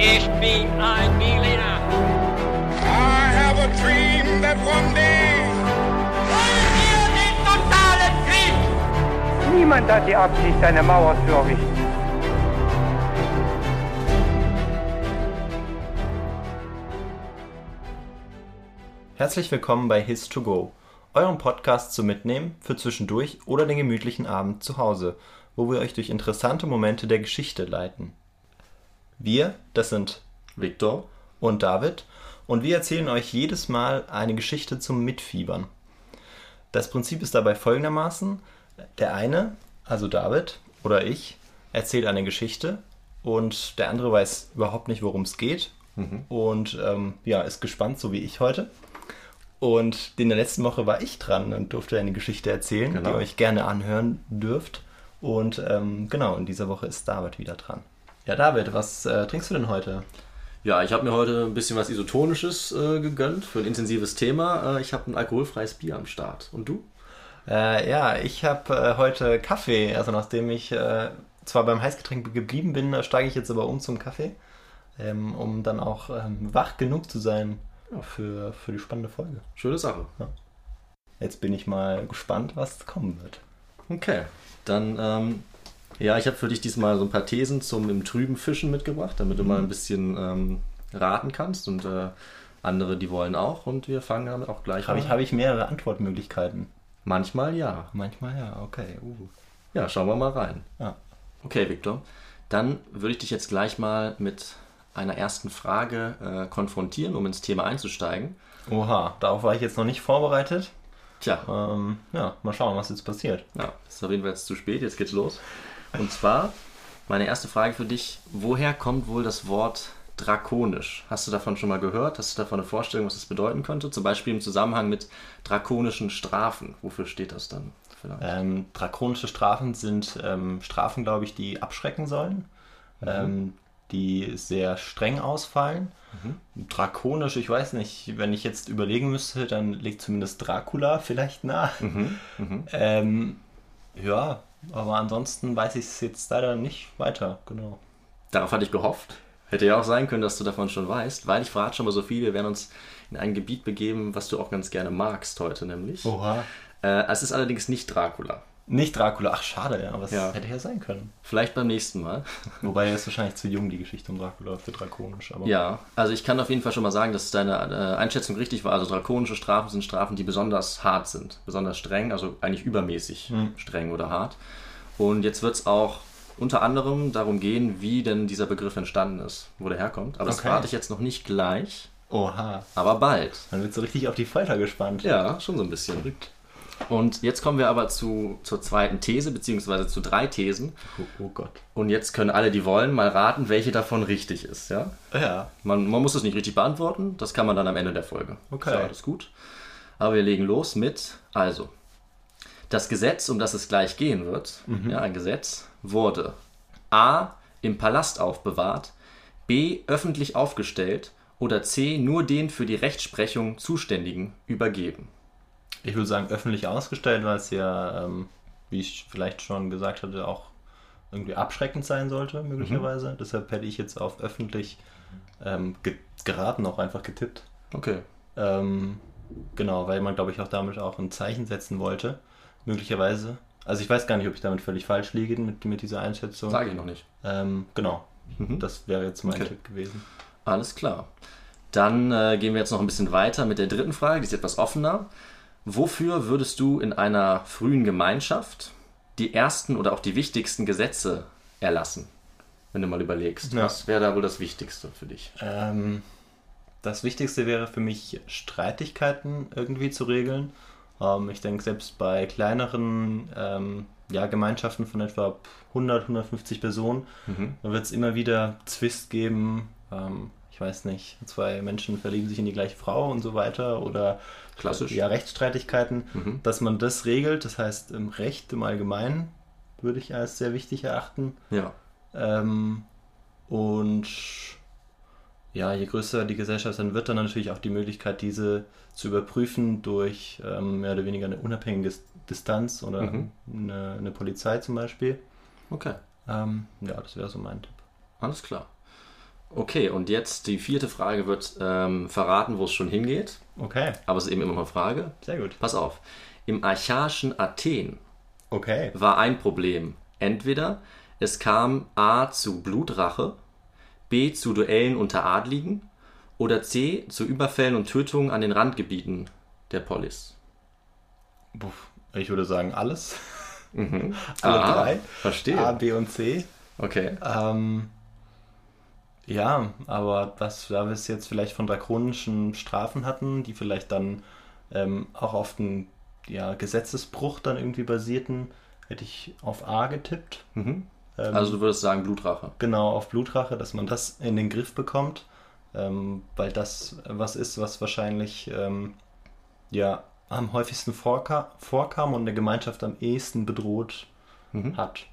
Ich bin ein Berliner. I have a dream that one day. Wollen wir den totalen Krieg? Niemand hat die Absicht, eine Mauer zu errichten. Herzlich willkommen bei his 2 go eurem Podcast zum Mitnehmen für zwischendurch oder den gemütlichen Abend zu Hause, wo wir euch durch interessante Momente der Geschichte leiten. Wir, das sind Viktor und David, und wir erzählen euch jedes Mal eine Geschichte zum Mitfiebern. Das Prinzip ist dabei folgendermaßen: Der eine, also David oder ich, erzählt eine Geschichte und der andere weiß überhaupt nicht, worum es geht und ähm, ja, ist gespannt, so wie ich heute. Und in der letzten Woche war ich dran und durfte eine Geschichte erzählen, Genau. die ihr euch gerne anhören dürft. Und ähm, genau, in dieser Woche ist David wieder dran. Ja, David, was äh, trinkst du denn heute? Ja, ich habe mir heute ein bisschen was Isotonisches äh, gegönnt für ein intensives Thema. Äh, ich habe ein alkoholfreies Bier am Start. Und du? Äh, ja, ich habe äh, heute Kaffee. Also nachdem ich äh, zwar beim Heißgetränk geblieben bin, steige ich jetzt aber um zum Kaffee, ähm, um dann auch ähm, wach genug zu sein für, für die spannende Folge. Schöne Sache. Jetzt bin ich mal gespannt, was kommen wird. Okay, dann, ähm, ja, ich habe für dich diesmal so ein paar Thesen zum im Trüben Fischen mitgebracht, damit du mal ein bisschen ähm, raten kannst. Und äh, andere, die wollen auch. Und wir fangen damit auch gleich Habe ich, habe ich mehrere Antwortmöglichkeiten? Manchmal ja. Manchmal ja, okay. Uh. Ja, schauen wir mal rein. Ja. Okay, Viktor. Dann würde ich dich jetzt gleich mal mit einer ersten Frage äh, konfrontieren, um ins Thema einzusteigen. Oha, darauf war ich jetzt noch nicht vorbereitet. Tja, Ähm, ja, mal schauen, was jetzt passiert. Ja, ist auf jeden Fall jetzt zu spät, jetzt geht's los. Und zwar, meine erste Frage für dich, woher kommt wohl das Wort drakonisch? Hast du davon schon mal gehört? Hast du davon eine Vorstellung, was das bedeuten könnte? Zum Beispiel im Zusammenhang mit drakonischen Strafen. Wofür steht das dann? Ähm, drakonische Strafen sind ähm, Strafen, glaube ich, die abschrecken sollen, ähm, die sehr streng ausfallen. Drakonisch, ich weiß nicht, wenn ich jetzt überlegen müsste, dann legt zumindest Dracula vielleicht nah. Ähm, ja, aber ansonsten weiß ich es jetzt leider nicht weiter, genau. Darauf hatte ich gehofft. Hätte ja auch sein können, dass du davon schon weißt, weil ich verrate schon mal so viel. Wir werden uns in ein Gebiet begeben, was du auch ganz gerne magst heute nämlich. Oha. Äh, es ist allerdings nicht Dracula. Nicht Dracula, ach schade, ja, aber es Ja. hätte ja sein können. Vielleicht beim nächsten Mal. Wobei er ist wahrscheinlich zu jung, die Geschichte um Dracula für drakonisch. Aber Ja, also ich kann auf jeden Fall schon mal sagen, dass deine äh, Einschätzung richtig war. Also drakonische Strafen sind Strafen, die besonders hart sind, besonders streng, also eigentlich übermäßig streng oder hart. Und jetzt wird es auch unter anderem darum gehen, wie denn dieser Begriff entstanden ist, wo der herkommt. Aber das Okay. verrate ich jetzt noch nicht gleich, Oha, aber bald. man wird so richtig auf die Folter gespannt. Ja, schon so ein bisschen. Und jetzt kommen wir aber zu, zur zweiten These, beziehungsweise zu drei Thesen. Oh, oh Gott. Und jetzt können alle, die wollen, mal raten, welche davon richtig ist. Ja? Ja, Man, man muss es nicht richtig beantworten, das kann man dann am Ende der Folge. Okay. Ist ja alles gut. Aber wir legen los mit, also, das Gesetz, um das es gleich gehen wird, ja, ein Gesetz, wurde A. im Palast aufbewahrt, B. öffentlich aufgestellt oder C. nur den für die Rechtsprechung Zuständigen übergeben. Ich würde sagen öffentlich ausgestellt, weil es ja, ähm, wie ich vielleicht schon gesagt hatte, auch irgendwie abschreckend sein sollte, möglicherweise. Deshalb hätte ich jetzt auf öffentlich ähm, ge geraten, auch einfach getippt. Okay. Ähm, genau, weil man, glaube ich, auch damit auch ein Zeichen setzen wollte, möglicherweise. Also ich weiß gar nicht, ob ich damit völlig falsch liege mit, mit dieser Einschätzung. Sage ich noch nicht. Ähm, genau, das wäre jetzt mein Okay. Tipp gewesen. Alles klar. Dann äh, gehen wir jetzt noch ein bisschen weiter mit der dritten Frage, die ist etwas offener. Wofür würdest du in einer frühen Gemeinschaft die ersten oder auch die wichtigsten Gesetze erlassen? Wenn du mal überlegst, Ja. was wäre da wohl das Wichtigste für dich? Ähm, das Wichtigste wäre für mich, Streitigkeiten irgendwie zu regeln. Ähm, ich denke, selbst bei kleineren ähm, ja, Gemeinschaften von etwa 100, 150 Personen, da wird es immer wieder Zwist geben. Ähm, ich weiß nicht, zwei Menschen verlieben sich in die gleiche Frau und so weiter oder Klassisch. ja, Rechtsstreitigkeiten, dass man das regelt. Das heißt, im Recht im Allgemeinen würde ich als sehr wichtig erachten. Ja. Ähm, und ja, je größer die Gesellschaft dann wird, dann natürlich auch die Möglichkeit, diese zu überprüfen durch ähm, mehr oder weniger eine unabhängige Distanz oder Mhm. eine, eine Polizei zum Beispiel. Okay. Ähm, ja, das wäre so mein Tipp. Alles klar. Okay, und jetzt die vierte Frage wird ähm, verraten, wo es schon hingeht. Okay, Aber es ist eben immer eine Frage. sehr gut. Pass auf. Im archaischen Athen Okay. war ein Problem. Entweder es kam A zu Blutrache, B zu Duellen unter Adligen oder C zu Überfällen und Tötungen an den Randgebieten der Polis. Ich würde sagen alles. Alle Ah, drei. Verstehe. A, B und C. Okay. Ähm, ja, aber was, da wir es jetzt vielleicht von drakonischen Strafen hatten, die vielleicht dann ähm, auch auf einen ja, Gesetzesbruch dann irgendwie basierten, hätte ich auf A getippt. Ähm, Also du würdest sagen Blutrache. genau, auf Blutrache, dass man das in den Griff bekommt, ähm, weil das was ist, was wahrscheinlich ähm, ja am häufigsten vorka vorkam und eine Gemeinschaft am ehesten bedroht hat.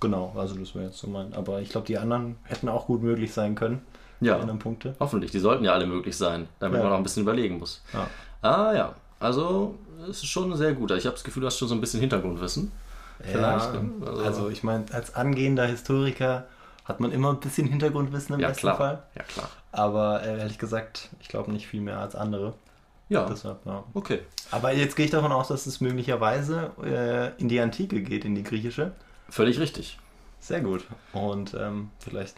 Genau, also das wäre jetzt so mein. Aber ich glaube, die anderen hätten auch gut möglich sein können. Ja. Die anderen Punkte. Hoffentlich, die sollten ja alle möglich sein, damit Ja. man noch ein bisschen überlegen muss. Ja. Ah ja, also es ist schon sehr gut. Ich habe das Gefühl, du hast schon so ein bisschen Hintergrundwissen. Vielleicht. Ja, ne? also, ich meine, als angehender Historiker hat man immer ein bisschen Hintergrundwissen im ja besten klar. Fall. Ja klar. Aber äh, ehrlich gesagt, ich glaube nicht viel mehr als andere. Ja, Deshalb, ja. okay. Aber jetzt gehe ich davon aus, dass es möglicherweise äh, in die Antike geht, in die griechische. Völlig richtig. Sehr gut. Und ähm, vielleicht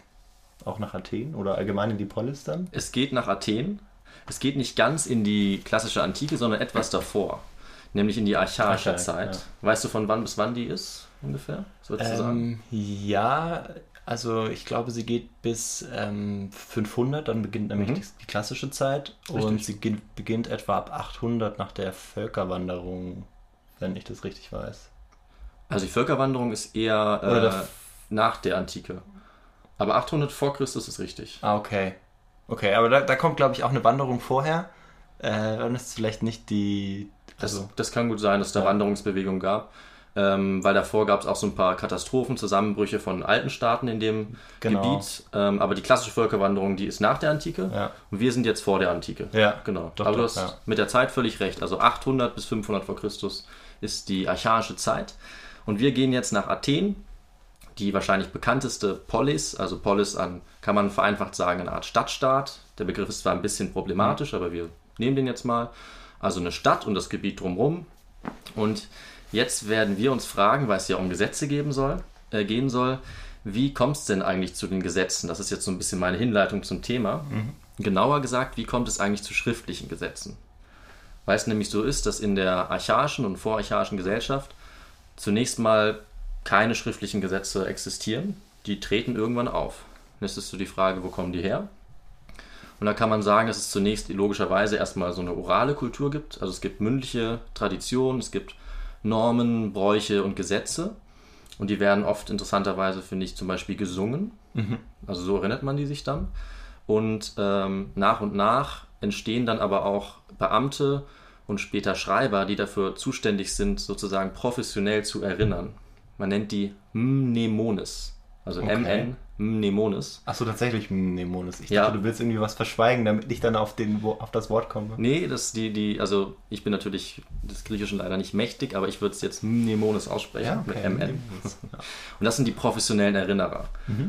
auch nach Athen oder allgemein in die Polis dann. Es geht nach Athen. Es geht nicht ganz in die klassische Antike, sondern etwas davor. Nämlich in die archaische Archai, Zeit. ja. Weißt du, von wann bis wann die ist ungefähr? So? Ähm, ja, also ich glaube, sie geht bis ähm, 500, dann beginnt nämlich Mhm. die, klassische Zeit und sie beginnt etwa ab 800 nach der Völkerwanderung, wenn ich das richtig weiß. Also die Völkerwanderung ist eher äh, nach der Antike. Aber 800 vor Christus ist richtig. Ah, okay. Okay, aber da, da kommt, glaube ich, auch eine Wanderung vorher. Äh, dann ist es vielleicht nicht die. Das, Also, das kann gut sein, dass es da Ja. Wanderungsbewegung gab. Ähm, weil davor gab es auch so ein paar Katastrophen, Zusammenbrüche von alten Staaten in dem Genau. Gebiet. Ähm, aber die klassische Völkerwanderung, die ist nach der Antike. Ja. Und wir sind jetzt vor der Antike. Ja, Genau. doch, aber du hast ja. mit der Zeit völlig recht. Also 800 bis 500 vor Christus ist die archaische Zeit. Und wir gehen jetzt nach Athen, die wahrscheinlich bekannteste Polis. Also Polis an, kann man vereinfacht sagen, eine Art Stadtstaat. Der Begriff ist zwar ein bisschen problematisch, aber wir nehmen den jetzt mal. Also eine Stadt und das Gebiet drumherum. Und jetzt werden wir uns fragen, weil es ja um Gesetze geben soll, äh, gehen soll, wie kommt es denn eigentlich zu den Gesetzen? Das ist jetzt so ein bisschen meine Hinleitung zum Thema. Genauer gesagt, wie kommt es eigentlich zu schriftlichen Gesetzen? Weil es nämlich so ist, dass in der archaischen und vorarchaischen Gesellschaft zunächst mal keine schriftlichen Gesetze existieren. Die treten irgendwann auf. Jetzt ist so die Frage, wo kommen die her? Und da kann man sagen, dass es zunächst logischerweise erstmal so eine orale Kultur gibt. Also es gibt mündliche Traditionen, es gibt Normen, Bräuche und Gesetze. Und die werden oft interessanterweise, finde ich, zum Beispiel gesungen. Also so erinnert man die sich dann. Und ähm, nach und nach entstehen dann aber auch Beamte und später Schreiber, die dafür zuständig sind, sozusagen professionell zu erinnern. Man nennt die Mnemones. Also Okay. MN, Mnemones. Achso, tatsächlich Mnemones. Ich Ja. dachte, du willst irgendwie was verschweigen, damit ich dann auf, den, auf das Wort komme. Nee, das die, die, also ich bin natürlich des Griechischen leider nicht mächtig, aber ich würde es jetzt Mnemones aussprechen mit MN. Mnemones. Ja. Und das sind die professionellen Erinnerer.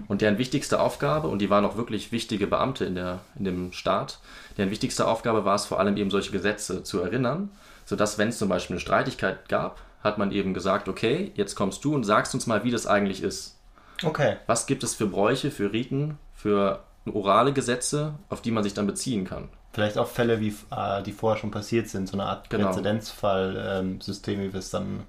Und deren wichtigste Aufgabe, und die waren auch wirklich wichtige Beamte in, der, in dem Staat, deren wichtigste Aufgabe war es vor allem eben solche Gesetze zu erinnern, sodass wenn es zum Beispiel eine Streitigkeit gab, hat man eben gesagt, okay, jetzt kommst du und sagst uns mal, wie das eigentlich ist. Okay. Was gibt es für Bräuche, für Riten, für orale Gesetze, auf die man sich dann beziehen kann? Vielleicht auch Fälle, wie, äh, die vorher schon passiert sind, so eine Art Genau. Präzedenzfall-System, wie wir es dann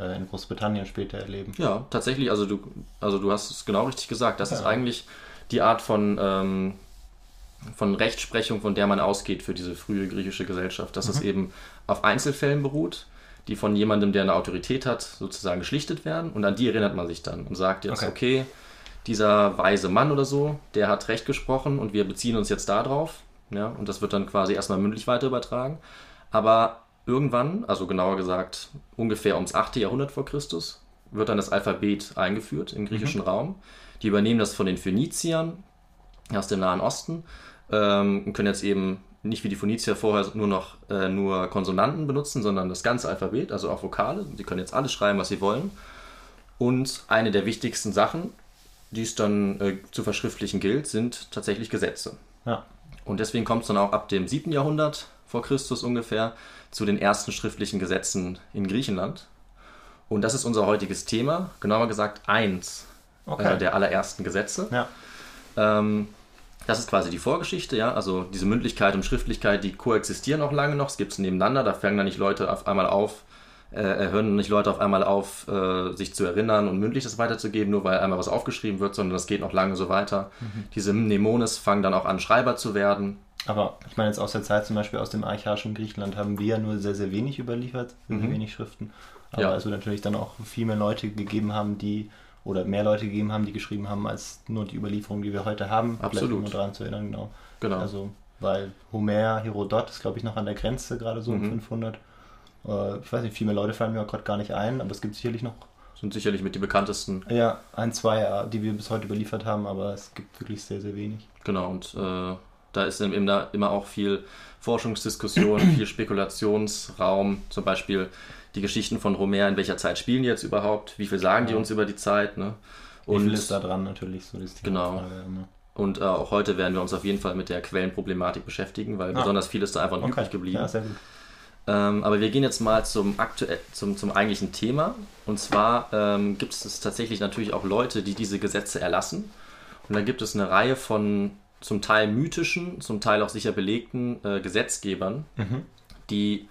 äh, in Großbritannien später erleben. Ja, tatsächlich, also du, also du hast es genau richtig gesagt. Das ist Ja. eigentlich die Art von, ähm, von Rechtsprechung, von der man ausgeht für diese frühe griechische Gesellschaft, dass es eben auf Einzelfällen beruht, die von jemandem, der eine Autorität hat, sozusagen geschlichtet werden und an die erinnert man sich dann und sagt jetzt, Okay. okay, dieser weise Mann oder so, der hat Recht gesprochen und wir beziehen uns jetzt darauf. Ja, und das wird dann quasi erstmal mündlich weiter übertragen. Aber irgendwann, also genauer gesagt ungefähr ums 8. Jahrhundert vor Christus, wird dann das Alphabet eingeführt im griechischen Raum. Die übernehmen das von den Phöniziern aus dem Nahen Osten ähm, und können jetzt eben nicht wie die Phönizier vorher nur noch äh, nur Konsonanten benutzen, sondern das ganze Alphabet, also auch Vokale. Sie können jetzt alles schreiben, was sie wollen. Und eine der wichtigsten Sachen die es dann äh, zu verschriftlichen gilt, sind tatsächlich Gesetze. Ja. Und deswegen kommt es dann auch ab dem 7. Jahrhundert vor Christus ungefähr zu den ersten schriftlichen Gesetzen in Griechenland. Und das ist unser heutiges Thema, genauer gesagt eins Okay. äh, der allerersten Gesetze. Ja. Ähm, das ist quasi die Vorgeschichte, ja. Also diese Mündlichkeit und Schriftlichkeit, die koexistieren auch lange noch. Es gibt es nebeneinander, da fangen dann nicht Leute auf einmal auf, äh, hören nicht Leute auf einmal auf, äh, sich zu erinnern und mündlich das weiterzugeben, nur weil einmal was aufgeschrieben wird, sondern das geht noch lange so weiter. Diese Mnemones fangen dann auch an, Schreiber zu werden. Aber ich meine jetzt aus der Zeit zum Beispiel aus dem archaischen Griechenland haben wir ja nur sehr, sehr wenig überliefert, wirklich wenig Schriften. Aber Ja. es wird natürlich dann auch viel mehr Leute gegeben haben, die oder mehr Leute gegeben haben, die geschrieben haben, als nur die Überlieferung, die wir heute haben. Absolut. Vielleicht, daran zu erinnern, genau. Genau. Also, weil Homer, Herodot ist, glaube ich, noch an der Grenze, gerade so um 500. Äh, ich weiß nicht, viel mehr Leute fallen mir gerade gar nicht ein, aber es gibt sicherlich noch Sind sicherlich mit die bekanntesten. ja, ein, zwei, äh, die wir bis heute überliefert haben, aber es gibt wirklich sehr, sehr wenig. Genau, und äh, da ist eben da immer auch viel Forschungsdiskussion, viel Spekulationsraum. Zum Beispiel die Geschichten von Homer, in welcher Zeit spielen die jetzt überhaupt? Wie viel sagen die uns über die Zeit? Ne? Wie Und viel ist da dran natürlich? So ist die Genau. Frage immer. Und äh, auch heute werden wir uns auf jeden Fall mit der Quellenproblematik beschäftigen, weil Ah. besonders viel ist da einfach noch übrig geblieben. Ja. Ähm, aber wir gehen jetzt mal zum, aktuell, zum, zum eigentlichen Thema. Und zwar ähm, gibt es tatsächlich natürlich auch Leute, die diese Gesetze erlassen. Und dann gibt es eine Reihe von zum Teil mythischen, zum Teil auch sicher belegten äh, Gesetzgebern, die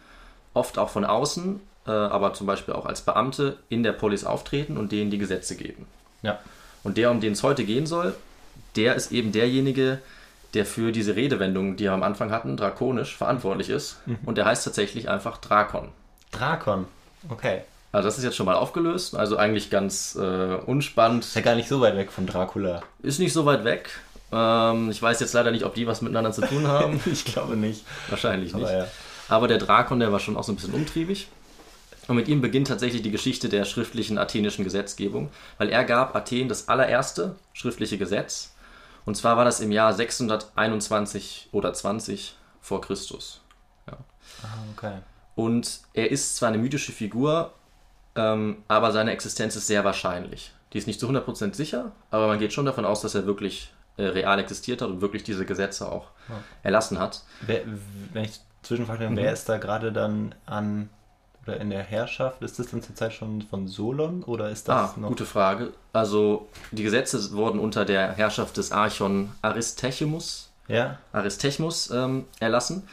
oft auch von außen, äh, aber zum Beispiel auch als Beamte in der Polis auftreten und denen die Gesetze geben. Ja. Und der, um den es heute gehen soll, der ist eben derjenige, der für diese Redewendung, die wir am Anfang hatten, drakonisch verantwortlich ist. Und der heißt tatsächlich einfach Drakon. Drakon. Okay. Also das ist jetzt schon mal aufgelöst, also eigentlich ganz äh, unspannend. Ist ja gar nicht so weit weg von Dracula. Ist nicht so weit weg. Ähm, ich weiß jetzt leider nicht, ob die was miteinander zu tun haben. ich glaube nicht. Wahrscheinlich nicht. Aber ja. Aber der Drakon, der war schon auch so ein bisschen umtriebig. Und mit ihm beginnt tatsächlich die Geschichte der schriftlichen athenischen Gesetzgebung, weil er gab Athen das allererste schriftliche Gesetz. Und zwar war das im Jahr 621 oder 20 vor Christus. Ah, okay. Und er ist zwar eine mythische Figur, ähm, aber seine Existenz ist sehr wahrscheinlich. Die ist nicht zu 100% sicher, aber man geht schon davon aus, dass er wirklich äh, real existiert hat und wirklich diese Gesetze auch erlassen hat. Wer, wenn ich zwischenfrage, Mhm. wer ist da gerade dann an oder in der Herrschaft? Ist das dann zur Zeit schon von Solon oder ist Ah, das noch? gute Frage. Also die Gesetze wurden unter der Herrschaft des Archon Aristechemus, Ja. Aristechemus ähm, erlassen.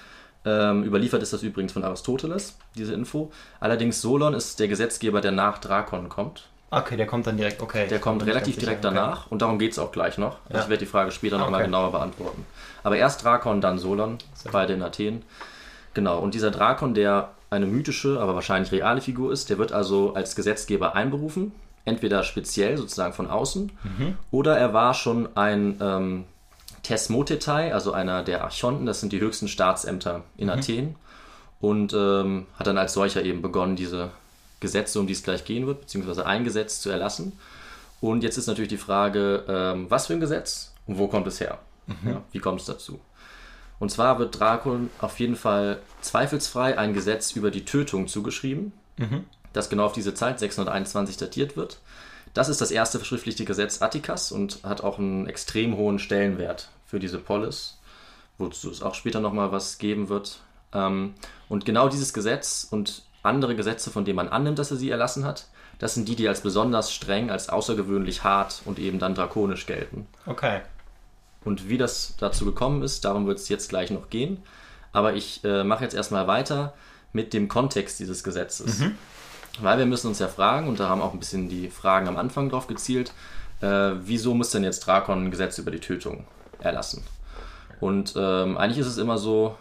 Ähm, überliefert ist das übrigens von Aristoteles, diese Info. Allerdings Solon ist der Gesetzgeber, der nach Drakon kommt. Okay, der kommt dann direkt. Okay. Der kommt relativ direkt sicher. Okay. danach und darum geht es auch gleich noch. Ja. Ich werde die Frage später nochmal Okay. genauer beantworten. Aber erst Drakon, dann Solon, beide in Athen. Genau, und dieser Drakon, der eine mythische, aber wahrscheinlich reale Figur ist, der wird also als Gesetzgeber einberufen. Entweder speziell, sozusagen von außen, Mhm. oder er war schon ein ähm, Tesmotetai, also einer der Archonten, das sind die höchsten Staatsämter in Mhm. Athen. Und ähm, hat dann als solcher eben begonnen, diese Gesetze, um die es gleich gehen wird, beziehungsweise ein Gesetz zu erlassen. Und jetzt ist natürlich die Frage, ähm, was für ein Gesetz und wo kommt es her? Ja, wie kommt es dazu? Und zwar wird Drakon auf jeden Fall zweifelsfrei ein Gesetz über die Tötung zugeschrieben, das genau auf diese Zeit 621 datiert wird. Das ist das erste verschriftlichte Gesetz Attikas und hat auch einen extrem hohen Stellenwert für diese Polis, wozu es auch später nochmal was geben wird. Ähm, Und genau dieses Gesetz und andere Gesetze, von denen man annimmt, dass er sie erlassen hat, das sind die, die als besonders streng, als außergewöhnlich hart und eben dann drakonisch gelten. Okay. Und wie das dazu gekommen ist, darum wird es jetzt gleich noch gehen. Aber ich äh, mache jetzt erstmal weiter mit dem Kontext dieses Gesetzes. Weil wir müssen uns ja fragen, und da haben auch ein bisschen die Fragen am Anfang drauf gezielt, äh, wieso muss denn jetzt Drakon ein Gesetz über die Tötung erlassen? Und ähm, eigentlich ist es immer so,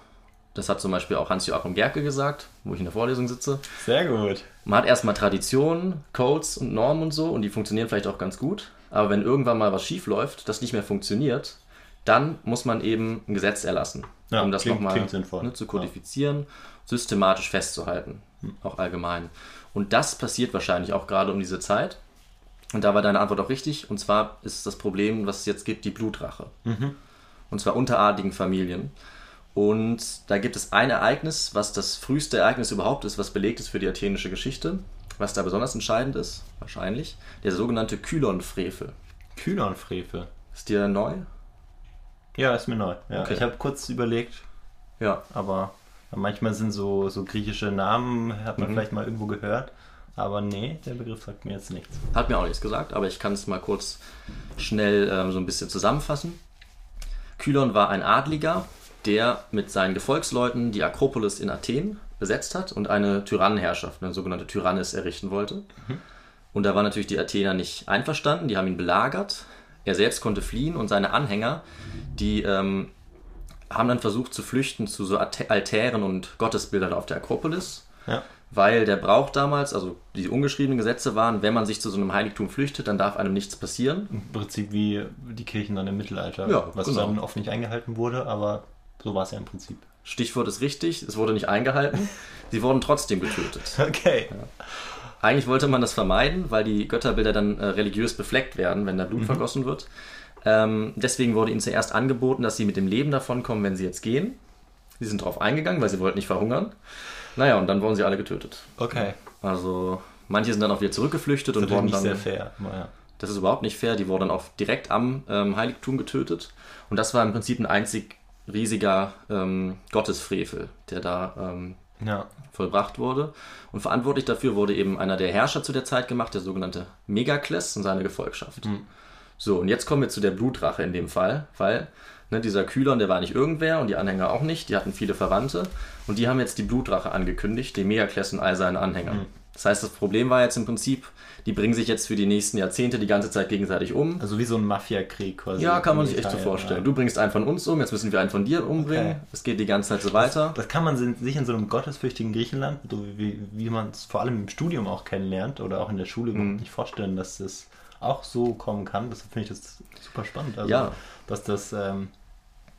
das hat zum Beispiel auch Hans-Joachim Gerke gesagt, wo ich in der Vorlesung sitze, Sehr gut. man hat erstmal Traditionen, Codes und Normen und so und die funktionieren vielleicht auch ganz gut. Aber wenn irgendwann mal was schief läuft, das nicht mehr funktioniert, dann muss man eben ein Gesetz erlassen, Ja, um das nochmal ne, zu kodifizieren, systematisch festzuhalten, auch allgemein. Und das passiert wahrscheinlich auch gerade um diese Zeit. Und da war deine Antwort auch richtig. Und zwar ist das Problem, was es jetzt gibt, die Blutrache. Und zwar unter adligen Familien. Und da gibt es ein Ereignis, was das früheste Ereignis überhaupt ist, was belegt ist für die athenische Geschichte, was da besonders entscheidend ist, wahrscheinlich, der sogenannte Kylon-Frevel. Kylon-Frevel. Ist dir neu? Ja, ist mir neu. Ja, Okay. Ich habe kurz überlegt, Ja. aber manchmal sind so, so griechische Namen, hat man Mhm. vielleicht mal irgendwo gehört. Aber nee, der Begriff sagt mir jetzt nichts. Hat mir auch nichts gesagt, aber ich kann es mal kurz schnell ähm, so ein bisschen zusammenfassen. Kylon war ein Adliger, der mit seinen Gefolgsleuten die Akropolis in Athen besetzt hat und eine Tyrannenherrschaft, eine sogenannte Tyrannis, errichten wollte. Und da waren natürlich die Athener nicht einverstanden, die haben ihn belagert. Er selbst konnte fliehen und seine Anhänger, die ähm, haben dann versucht zu flüchten zu so Altären und Gottesbildern auf der Akropolis Ja. weil der Brauch damals, also die ungeschriebenen Gesetze waren, wenn man sich zu so einem Heiligtum flüchtet, dann darf einem nichts passieren. Im Prinzip wie die Kirchen dann im Mittelalter, Ja, was genau. dann oft nicht eingehalten wurde, aber so war es ja im Prinzip. Stichwort ist richtig, es wurde nicht eingehalten. Sie wurden trotzdem getötet. Okay. Eigentlich wollte man das vermeiden, weil die Götterbilder dann äh, religiös befleckt werden, wenn da Blut vergossen wird. Ähm, deswegen wurde ihnen zuerst angeboten, dass sie mit dem Leben davonkommen, wenn sie jetzt gehen. Sie sind darauf eingegangen, weil sie wollten nicht verhungern. Naja, und dann wurden sie alle getötet. Okay. Also manche sind dann auch wieder zurückgeflüchtet Das und wurden nicht dann sehr fair. Ja. Das ist überhaupt nicht fair. Die wurden dann auch direkt am ähm, Heiligtum getötet. Und das war im Prinzip ein einzig riesiger ähm, Gottesfrevel, der da ähm, ja. vollbracht wurde. Und verantwortlich dafür wurde eben einer der Herrscher zu der Zeit gemacht, der sogenannte Megakles und seine Gefolgschaft. So, und jetzt kommen wir zu der Blutrache in dem Fall, weil ne, dieser Kylon, der war nicht irgendwer und die Anhänger auch nicht, die hatten viele Verwandte und die haben jetzt die Blutrache angekündigt, den Megakles und all seinen Anhängern. Das heißt, das Problem war jetzt im Prinzip, die bringen sich jetzt für die nächsten Jahrzehnte die ganze Zeit gegenseitig um. Also wie so ein Mafiakrieg quasi. Ja, kann man sich echt so vorstellen. ja. Du bringst einen von uns um, jetzt müssen wir einen von dir umbringen. Okay. Es geht die ganze Zeit so weiter. Das kann man sich in so einem gottesfürchtigen Griechenland, wie, wie man es vor allem im Studium auch kennenlernt oder auch in der Schule Mhm. nicht vorstellen, dass das auch so kommen kann. Deshalb finde ich das super spannend. Also, Ja. dass das, ähm,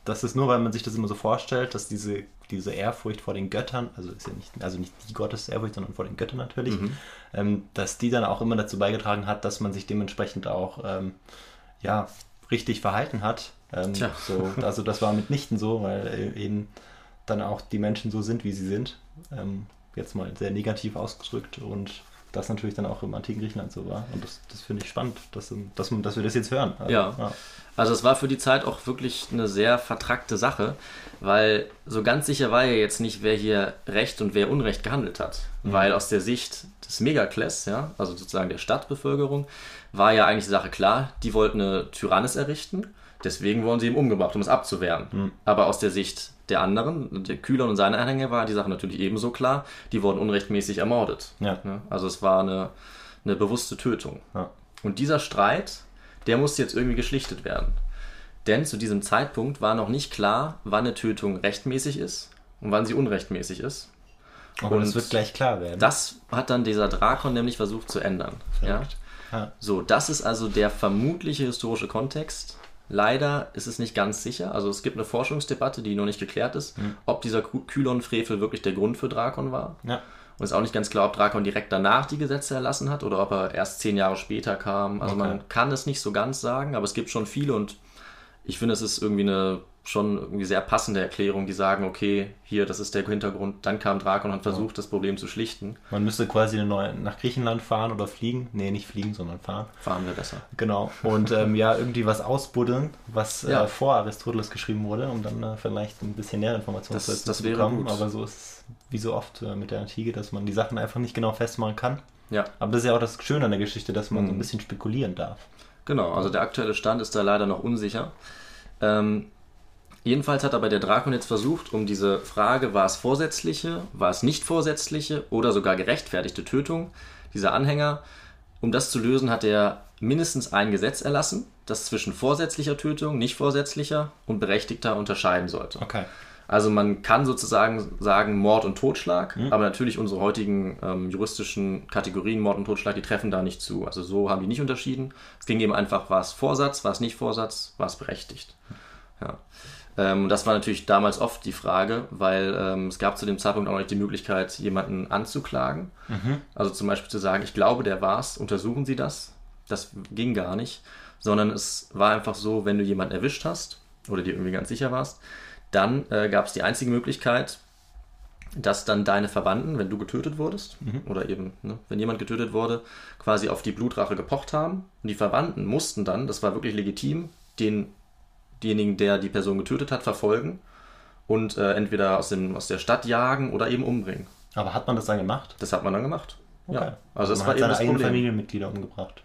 dass das nur, weil man sich das immer so vorstellt, dass diese, diese Ehrfurcht vor den Göttern, also ist ja nicht, also nicht die Gottesehrfurcht, sondern vor den Göttern natürlich, Mhm. ähm, dass die dann auch immer dazu beigetragen hat, dass man sich dementsprechend auch ähm, ja, richtig verhalten hat. Ähm, so, also das war mitnichten so, weil äh, eben dann auch die Menschen so sind, wie sie sind. Ähm, jetzt mal sehr negativ ausgedrückt und das natürlich dann auch im antiken Griechenland so war. Und das, das finde ich spannend, dass, dass, man- dass wir das jetzt hören. Also, Ja. Also es war für die Zeit auch wirklich eine sehr vertrackte Sache, weil so ganz sicher war ja jetzt nicht, wer hier Recht und wer Unrecht gehandelt hat. Weil aus der Sicht des Megakles, ja, also sozusagen der Stadtbevölkerung, war ja eigentlich die Sache klar, die wollten eine Tyrannis errichten, deswegen wurden sie eben umgebracht, um es abzuwehren. Aber aus der Sicht der anderen, der Kühlern und seine Anhänger, war die Sache natürlich ebenso klar, die wurden unrechtmäßig ermordet. Ja. Ne? Also es war eine, eine bewusste Tötung. Ja. Und dieser Streit, der musste jetzt irgendwie geschlichtet werden. Denn zu diesem Zeitpunkt war noch nicht klar, wann eine Tötung rechtmäßig ist und wann sie unrechtmäßig ist. Aber das Und wird gleich klar werden. Das hat dann dieser Drakon nämlich versucht zu ändern. Ja? Ja. So, das ist also der vermutliche historische Kontext. Leider ist es nicht ganz sicher. Also es gibt eine Forschungsdebatte, die noch nicht geklärt ist, Hm. ob dieser Kylon-Frevel wirklich der Grund für Drakon war. Ja. Und es ist auch nicht ganz klar, ob Drakon direkt danach die Gesetze erlassen hat oder ob er erst zehn Jahre später kam. Also Okay. man kann es nicht so ganz sagen, aber es gibt schon viele und ich finde, es ist irgendwie eine schon irgendwie sehr passende Erklärung, die sagen, okay, hier, das ist der Hintergrund. Dann kam Drakon und hat versucht, das Problem zu schlichten. Man müsste quasi neue, nach Griechenland fahren oder fliegen. Nee, nicht fliegen, sondern fahren. Fahren wir besser. Genau. Und ähm, ja, irgendwie was ausbuddeln, was Ja. äh, vor Aristoteles geschrieben wurde, um dann äh, vielleicht ein bisschen näher Informationen Das- dazu das zu wäre bekommen. gut. Aber so ist es wie so oft äh, mit der Antike, dass man die Sachen einfach nicht genau festmachen kann. Ja, Aber das ist ja auch das Schöne an der Geschichte, dass man so Mhm. ein bisschen spekulieren darf. genau. Also der aktuelle Stand ist da leider noch unsicher. Ähm, jedenfalls hat aber der Drakon jetzt versucht, um diese Frage, war es vorsätzliche, war es nicht vorsätzliche oder sogar gerechtfertigte Tötung dieser Anhänger, um das zu lösen, hat er mindestens ein Gesetz erlassen, das zwischen vorsätzlicher Tötung, nicht vorsätzlicher und berechtigter unterscheiden sollte. Okay. Also man kann sozusagen sagen Mord und Totschlag, aber natürlich unsere heutigen ähm, juristischen Kategorien Mord und Totschlag, die treffen da nicht zu. Also so haben die nicht unterschieden. Es ging eben einfach, war es Vorsatz, war es nicht Vorsatz, war es berechtigt. Ja. Ähm, das war natürlich damals oft die Frage, weil ähm, es gab zu dem Zeitpunkt auch noch nicht die Möglichkeit, jemanden anzuklagen. Also zum Beispiel zu sagen, ich glaube, der war's, untersuchen Sie das. Das ging gar nicht, sondern es war einfach so, wenn du jemanden erwischt hast oder dir irgendwie ganz sicher warst, dann äh, gab es die einzige Möglichkeit, dass dann deine Verwandten, wenn du getötet wurdest, oder eben, ne, wenn jemand getötet wurde, quasi auf die Blutrache gepocht haben. Und die Verwandten mussten dann, das war wirklich legitim, den, denjenigen, der die Person getötet hat, verfolgen und äh, entweder aus, dem, aus der Stadt jagen oder eben umbringen. Aber hat man das dann gemacht? Das hat man dann gemacht. Ja. Also das man war hat eben seine das eigenen Problem. Familienmitglieder umgebracht.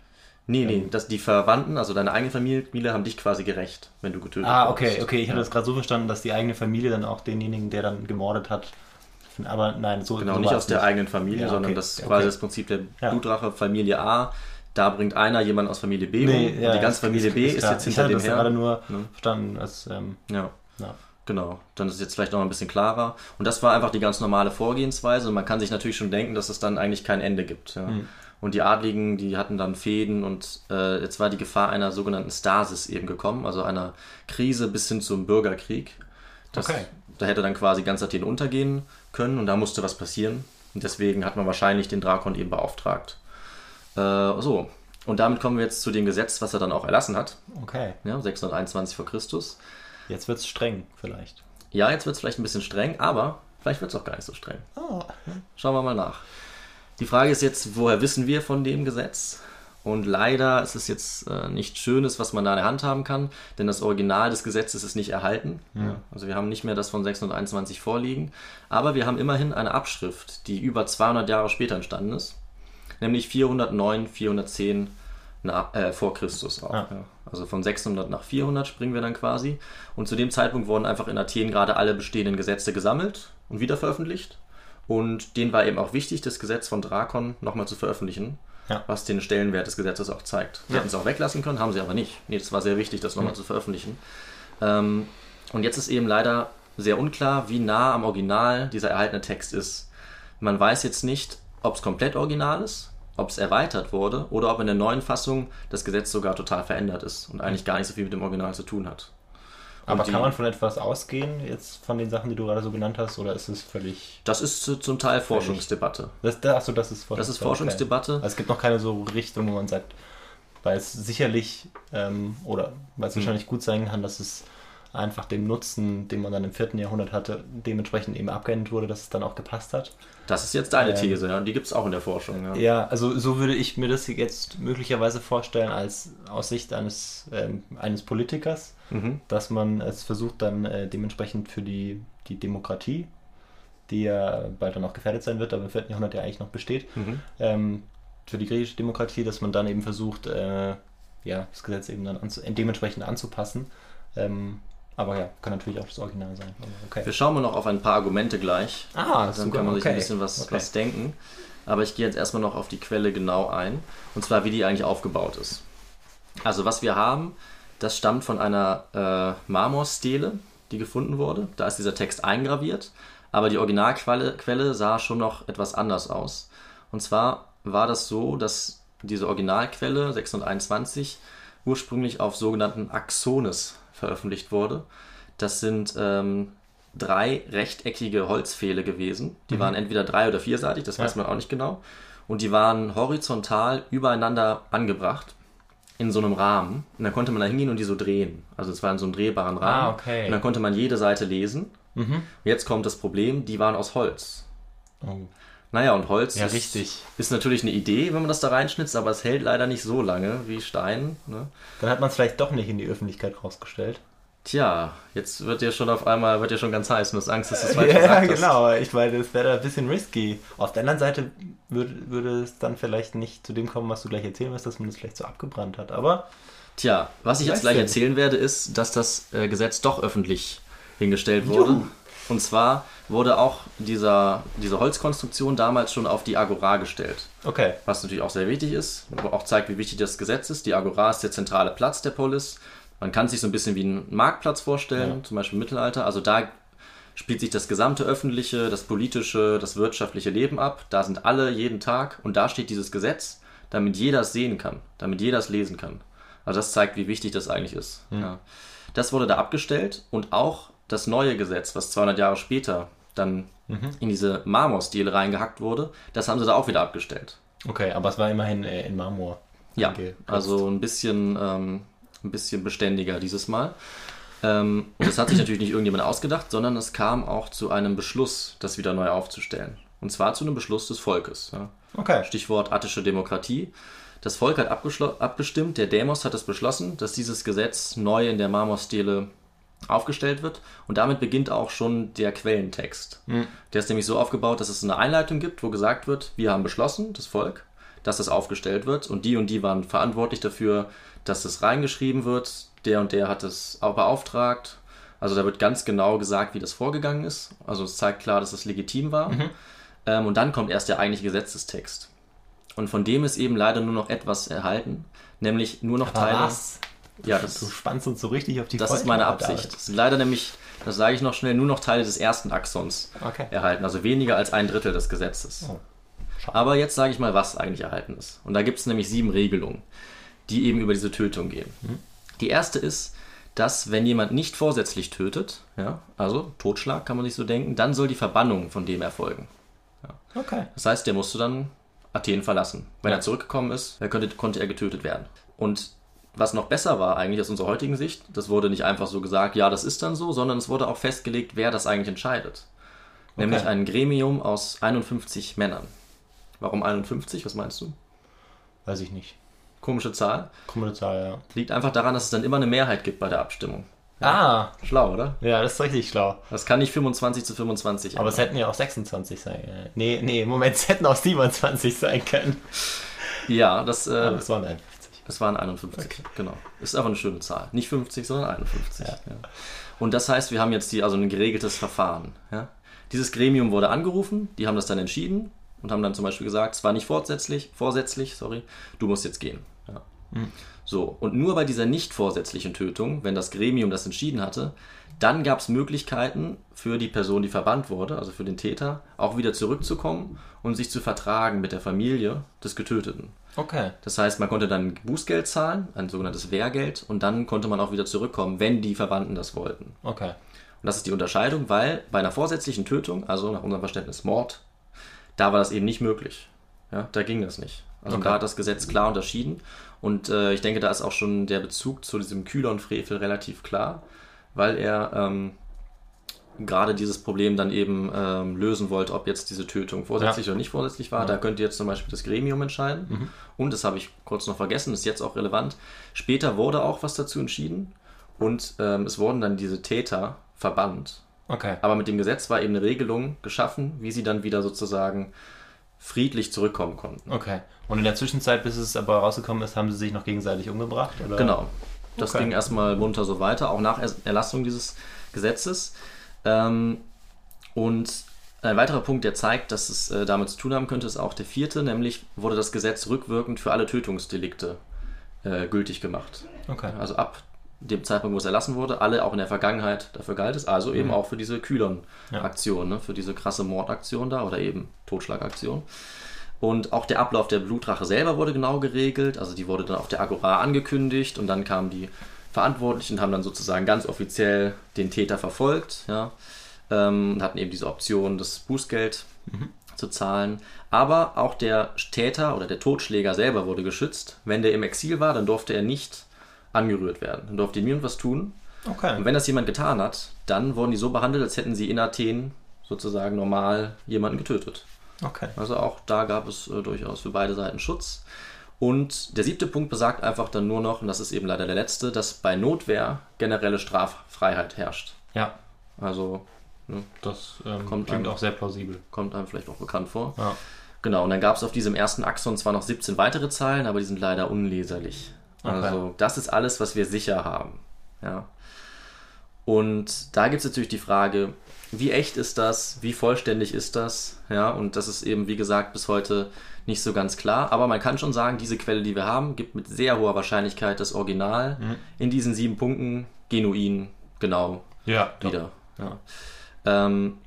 Nee, nee, dass die Verwandten, also deine eigene Familie, haben dich quasi gerecht, wenn du getötet Ah, wurdest. okay, okay. Ich hatte Ja. das gerade so verstanden, dass die eigene Familie dann auch denjenigen, der dann gemordet hat. Aber nein, so Genau, so nicht aus der eigenen Familie, Ja, sondern okay, das ist okay. quasi das Prinzip der. Blutrache Familie A. Da bringt einer jemanden aus Familie B um. Nee, und ja, die ganze Familie B ist klar. jetzt ich hinter hatte dem das gerade her. nur Ne? verstanden als ähm, Ja, ja. genau. Dann ist es jetzt vielleicht noch ein bisschen klarer. Und das war einfach die ganz normale Vorgehensweise. Und man kann sich natürlich schon denken, dass es dann eigentlich kein Ende gibt. Ja. Hm. Und die Adligen, die hatten dann Fäden und äh, jetzt war die Gefahr einer sogenannten Stasis eben gekommen, also einer Krise bis hin zum Bürgerkrieg. Das, Okay. Da hätte dann quasi ganz Athen untergehen können und da musste was passieren. Und deswegen hat man wahrscheinlich den Drakon eben beauftragt. Äh, so, und damit kommen wir jetzt zu dem Gesetz, was er dann auch erlassen hat, Okay. ja, 621 vor Christus. Jetzt wird's streng, vielleicht. Ja, jetzt wird es vielleicht ein bisschen streng, aber vielleicht wird es auch gar nicht so streng. Schauen wir mal nach. Die Frage ist jetzt, woher wissen wir von dem Gesetz? Und leider ist es jetzt äh, nichts Schönes, was man da in der Hand haben kann, denn das Original des Gesetzes ist nicht erhalten. Ja, also wir haben nicht mehr das von 621 vorliegen, aber wir haben immerhin eine Abschrift, die über 200 Jahre später entstanden ist, nämlich 409, 410 nach, äh, vor Christus auch. Ja. Ja. Also von 600 nach 400 springen wir dann quasi. Und zu dem Zeitpunkt wurden einfach in Athen gerade alle bestehenden Gesetze gesammelt und wieder veröffentlicht. Und denen war eben auch wichtig, das Gesetz von Drakon nochmal zu veröffentlichen, Ja. was den Stellenwert des Gesetzes auch zeigt. Sie Ja. hätten es auch weglassen können, haben sie aber nicht. Nee, es war sehr wichtig, das nochmal zu veröffentlichen. Ähm, und jetzt ist eben leider sehr unklar, wie nah am Original dieser erhaltene Text ist. Man weiß jetzt nicht, ob es komplett original ist, ob es erweitert wurde oder ob in der neuen Fassung das Gesetz sogar total verändert ist und eigentlich gar nicht so viel mit dem Original zu tun hat. Aber die- kann man von etwas ausgehen, jetzt von den Sachen, die du gerade so genannt hast, oder ist es völlig. Das ist zum Teil Forschungsdebatte. Das, das, achso, das ist Forschungsdebatte. Das ist Forschungsdebatte. Also es gibt noch keine so Richtung, wo man sagt, weil es sicherlich, ähm, oder weil es Hm. wahrscheinlich gut sein kann, dass es einfach dem Nutzen, den man dann im vierten Jahrhundert hatte, dementsprechend eben abgeändert wurde, dass es dann auch gepasst hat. Das ist jetzt deine Ähm, These, ja. und die gibt es auch in der Forschung. Ja. Ja, also so würde ich mir das jetzt möglicherweise vorstellen als aus Sicht eines, ähm, eines Politikers, Mhm. dass man es versucht dann äh, dementsprechend für die, die Demokratie, die ja bald dann auch gefährdet sein wird, aber im vierten Jahrhundert ja eigentlich noch besteht, Mhm. ähm, für die griechische Demokratie, dass man dann eben versucht, äh, ja, das Gesetz eben dann anzu dementsprechend anzupassen. Ähm, aber ja, kann natürlich auch das Original sein. Okay. Wir schauen mal noch auf ein paar Argumente gleich. Ah, Dann sogar, kann man sich okay. ein bisschen was, Okay. was denken. Aber ich gehe jetzt erstmal noch auf die Quelle genau ein. Und zwar, wie die eigentlich aufgebaut ist. Also, was wir haben, das stammt von einer äh, Marmorstele, die gefunden wurde. Da ist dieser Text eingraviert. Aber die Originalquelle Quelle sah schon noch etwas anders aus. Und zwar war das so, dass diese Originalquelle 621 ursprünglich auf sogenannten Axones veröffentlicht wurde. Das sind ähm, drei rechteckige Holzpfähle gewesen. Die waren entweder drei- oder vierseitig, das weiß Ja. man auch nicht genau. Und die waren horizontal übereinander angebracht in so einem Rahmen. Und dann konnte man da hingehen und die so drehen. Also es war in so einem drehbaren Rahmen. Ah, okay. Und dann konnte man jede Seite lesen. Mhm. Jetzt kommt das Problem, die waren aus Holz. Oh. Naja, und Holz Ja, ist, richtig. ist natürlich eine Idee, wenn man das da reinschnitzt, aber es hält leider nicht so lange wie Stein. Ne? Dann hat man es vielleicht doch nicht in die Öffentlichkeit rausgestellt. Tja, jetzt wird dir schon auf einmal wird dir schon ganz heiß und du hast Angst, dass du es falsch Ja, gesagt hast. genau. Ich meine, das wäre ein bisschen risky. Auf der anderen Seite würde, würde es dann vielleicht nicht zu dem kommen, was du gleich erzählen wirst, dass man das vielleicht so abgebrannt hat. Aber Tja, was ich jetzt gleich erzählen werde, ist, dass das äh, Gesetz doch öffentlich hingestellt wurde. Juhu. Und zwar wurde auch dieser, diese Holzkonstruktion damals schon auf die Agora gestellt. okay. Was natürlich auch sehr wichtig ist, aber auch zeigt, wie wichtig das Gesetz ist. Die Agora ist der zentrale Platz der Polis. Man kann sich so ein bisschen wie einen Marktplatz vorstellen, Ja. zum Beispiel im Mittelalter. Also da spielt sich das gesamte öffentliche, das politische, das wirtschaftliche Leben ab. Da sind alle jeden Tag und da steht dieses Gesetz, damit jeder es sehen kann, damit jeder es lesen kann. Also das zeigt, wie wichtig das eigentlich ist. Ja. Das wurde da abgestellt und auch das neue Gesetz, was 200 Jahre später dann in diese Marmorstele reingehackt wurde, das haben sie da auch wieder abgestellt. Okay, aber es war immerhin äh, in Marmor. Ja, also ein bisschen, ähm, ein bisschen beständiger dieses Mal. Ähm, und das hat sich natürlich nicht irgendjemand ausgedacht, sondern es kam auch zu einem Beschluss, das wieder neu aufzustellen. Und zwar zu einem Beschluss des Volkes. Ja. Okay. Stichwort attische Demokratie. Das Volk hat abgestimmt, der Demos hat es beschlossen, dass dieses Gesetz neu in der Marmorstele aufgestellt wird. Und damit beginnt auch schon der Quellentext. Der ist nämlich so aufgebaut, dass es eine Einleitung gibt, wo gesagt wird, wir haben beschlossen, das Volk, dass das aufgestellt wird. Und die und die waren verantwortlich dafür, dass das reingeschrieben wird. Der und der hat es auch beauftragt. Also da wird ganz genau gesagt, wie das vorgegangen ist. Also es zeigt klar, dass es legitim war. Ähm, und dann kommt erst der eigentliche Gesetzestext. Und von dem ist eben leider nur noch etwas erhalten, nämlich nur noch Teile. was? Ja, Du das, spannst uns so richtig auf die das ist Folter, meine. Absicht. Es sind leider nämlich, das sage ich noch schnell, nur noch Teile des ersten Axons Okay. erhalten, also weniger als ein Drittel des Gesetzes. Oh. Aber jetzt sage ich mal, was eigentlich erhalten ist. Und da gibt es nämlich sieben Regelungen, die eben über diese Tötung gehen. Mhm. Die erste ist, dass wenn jemand nicht vorsätzlich tötet, ja, also Totschlag kann man sich so denken, dann soll die Verbannung von dem erfolgen. Okay. Das heißt, der musste dann Athen verlassen. Wenn Ja. er zurückgekommen ist, er könnte, konnte er getötet werden. Und was noch besser war eigentlich aus unserer heutigen Sicht, das wurde nicht einfach so gesagt, ja, das ist dann so, sondern es wurde auch festgelegt, wer das eigentlich entscheidet. Nämlich Okay. ein Gremium aus 51 Männern. Warum 51? Was meinst du? Weiß ich nicht. Komische Zahl. Kommunalzahl, ja. Liegt einfach daran, dass es dann immer eine Mehrheit gibt bei der Abstimmung. Ah, Schlau, oder? ja, das ist richtig schlau. Das kann nicht 25 zu 25 Aber es hätten ja auch 26 sein können. Nee, nee, Moment, es hätten auch 27 sein können. Ja, das, äh, Aber es waren 51. Es waren 51, genau. Ist aber eine schöne Zahl. Nicht 50, sondern 51. Ja. Ja. Und das heißt, wir haben jetzt die, also ein geregeltes Verfahren. Ja? Dieses Gremium wurde angerufen, die haben das dann entschieden und haben dann zum Beispiel gesagt, es war nicht vorsätzlich, vorsätzlich, sorry, du musst jetzt gehen. Ja. So, und nur bei dieser nicht vorsätzlichen Tötung, wenn das Gremium das entschieden hatte, dann gab es Möglichkeiten für die Person, die verbannt wurde, also für den Täter, auch wieder zurückzukommen und sich zu vertragen mit der Familie des Getöteten. Okay. Das heißt, man konnte dann Bußgeld zahlen, ein sogenanntes Wehrgeld, und dann konnte man auch wieder zurückkommen, wenn die Verwandten das wollten. Okay. Und das ist die Unterscheidung, weil bei einer vorsätzlichen Tötung, also nach unserem Verständnis Mord, da war das eben nicht möglich. Ja, da ging das nicht. Also Okay. da hat das Gesetz klar unterschieden. Und äh, ich denke, da ist auch schon der Bezug zu diesem Kühlon-Frevel relativ klar, weil er ähm, gerade dieses Problem dann eben ähm, lösen wollte, ob jetzt diese Tötung vorsätzlich oder nicht vorsätzlich war. Da könnte jetzt zum Beispiel das Gremium entscheiden. Und, das habe ich kurz noch vergessen, ist jetzt auch relevant, später wurde auch was dazu entschieden und ähm, es wurden dann diese Täter verbannt. Okay. Aber mit dem Gesetz war eben eine Regelung geschaffen, wie sie dann wieder sozusagen friedlich zurückkommen konnten. Okay. Und in der Zwischenzeit, bis es aber rausgekommen ist, haben sie sich noch gegenseitig umgebracht? Oder? Genau. Das Okay. ging erstmal munter so weiter, auch nach Er- Erlassung dieses Gesetzes. Ähm, und ein weiterer Punkt, der zeigt, dass es äh, damit zu tun haben könnte, ist auch der vierte, nämlich wurde das Gesetz rückwirkend für alle Tötungsdelikte äh, gültig gemacht. Okay. Also ab dem Zeitpunkt, wo es erlassen wurde, alle auch in der Vergangenheit dafür galt es, also eben auch für diese Kühlern-Aktion, ne, für diese krasse Mordaktion da oder eben Totschlagaktion. Und auch der Ablauf der Blutrache selber wurde genau geregelt, also die wurde dann auf der Agora angekündigt und dann kamen die Verantwortlichen und haben dann sozusagen ganz offiziell den Täter verfolgt, ja, ähm, und hatten eben diese Option, das Bußgeld zu zahlen. Aber auch der Täter oder der Totschläger selber wurde geschützt. Wenn der im Exil war, dann durfte er nicht angerührt werden. Dann durfte niemand was tun. Okay. Und wenn das jemand getan hat, dann wurden die so behandelt, als hätten sie in Athen sozusagen normal jemanden getötet. Okay. Also auch da gab es äh, durchaus für beide Seiten Schutz. Und der siebte Punkt besagt einfach dann nur noch, und das ist eben leider der letzte, dass bei Notwehr generelle Straffreiheit herrscht. Ja. Also ne, Das ähm, Kommt klingt einem- auch sehr plausibel. kommt einem vielleicht auch bekannt vor. Ja. Genau, und dann gab es auf diesem ersten Axon zwar noch 17 weitere Zeilen, aber die sind leider unleserlich. Okay. Also das ist alles, was wir sicher haben. Ja. Und da gibt es natürlich die Frage, wie echt ist das? Wie vollständig ist das? Ja, und das ist eben, wie gesagt, bis heute nicht so ganz klar. Aber man kann schon sagen, diese Quelle, die wir haben, gibt mit sehr hoher Wahrscheinlichkeit das Original in diesen sieben Punkten genuin genau Ja. wieder. Ja. Ähm,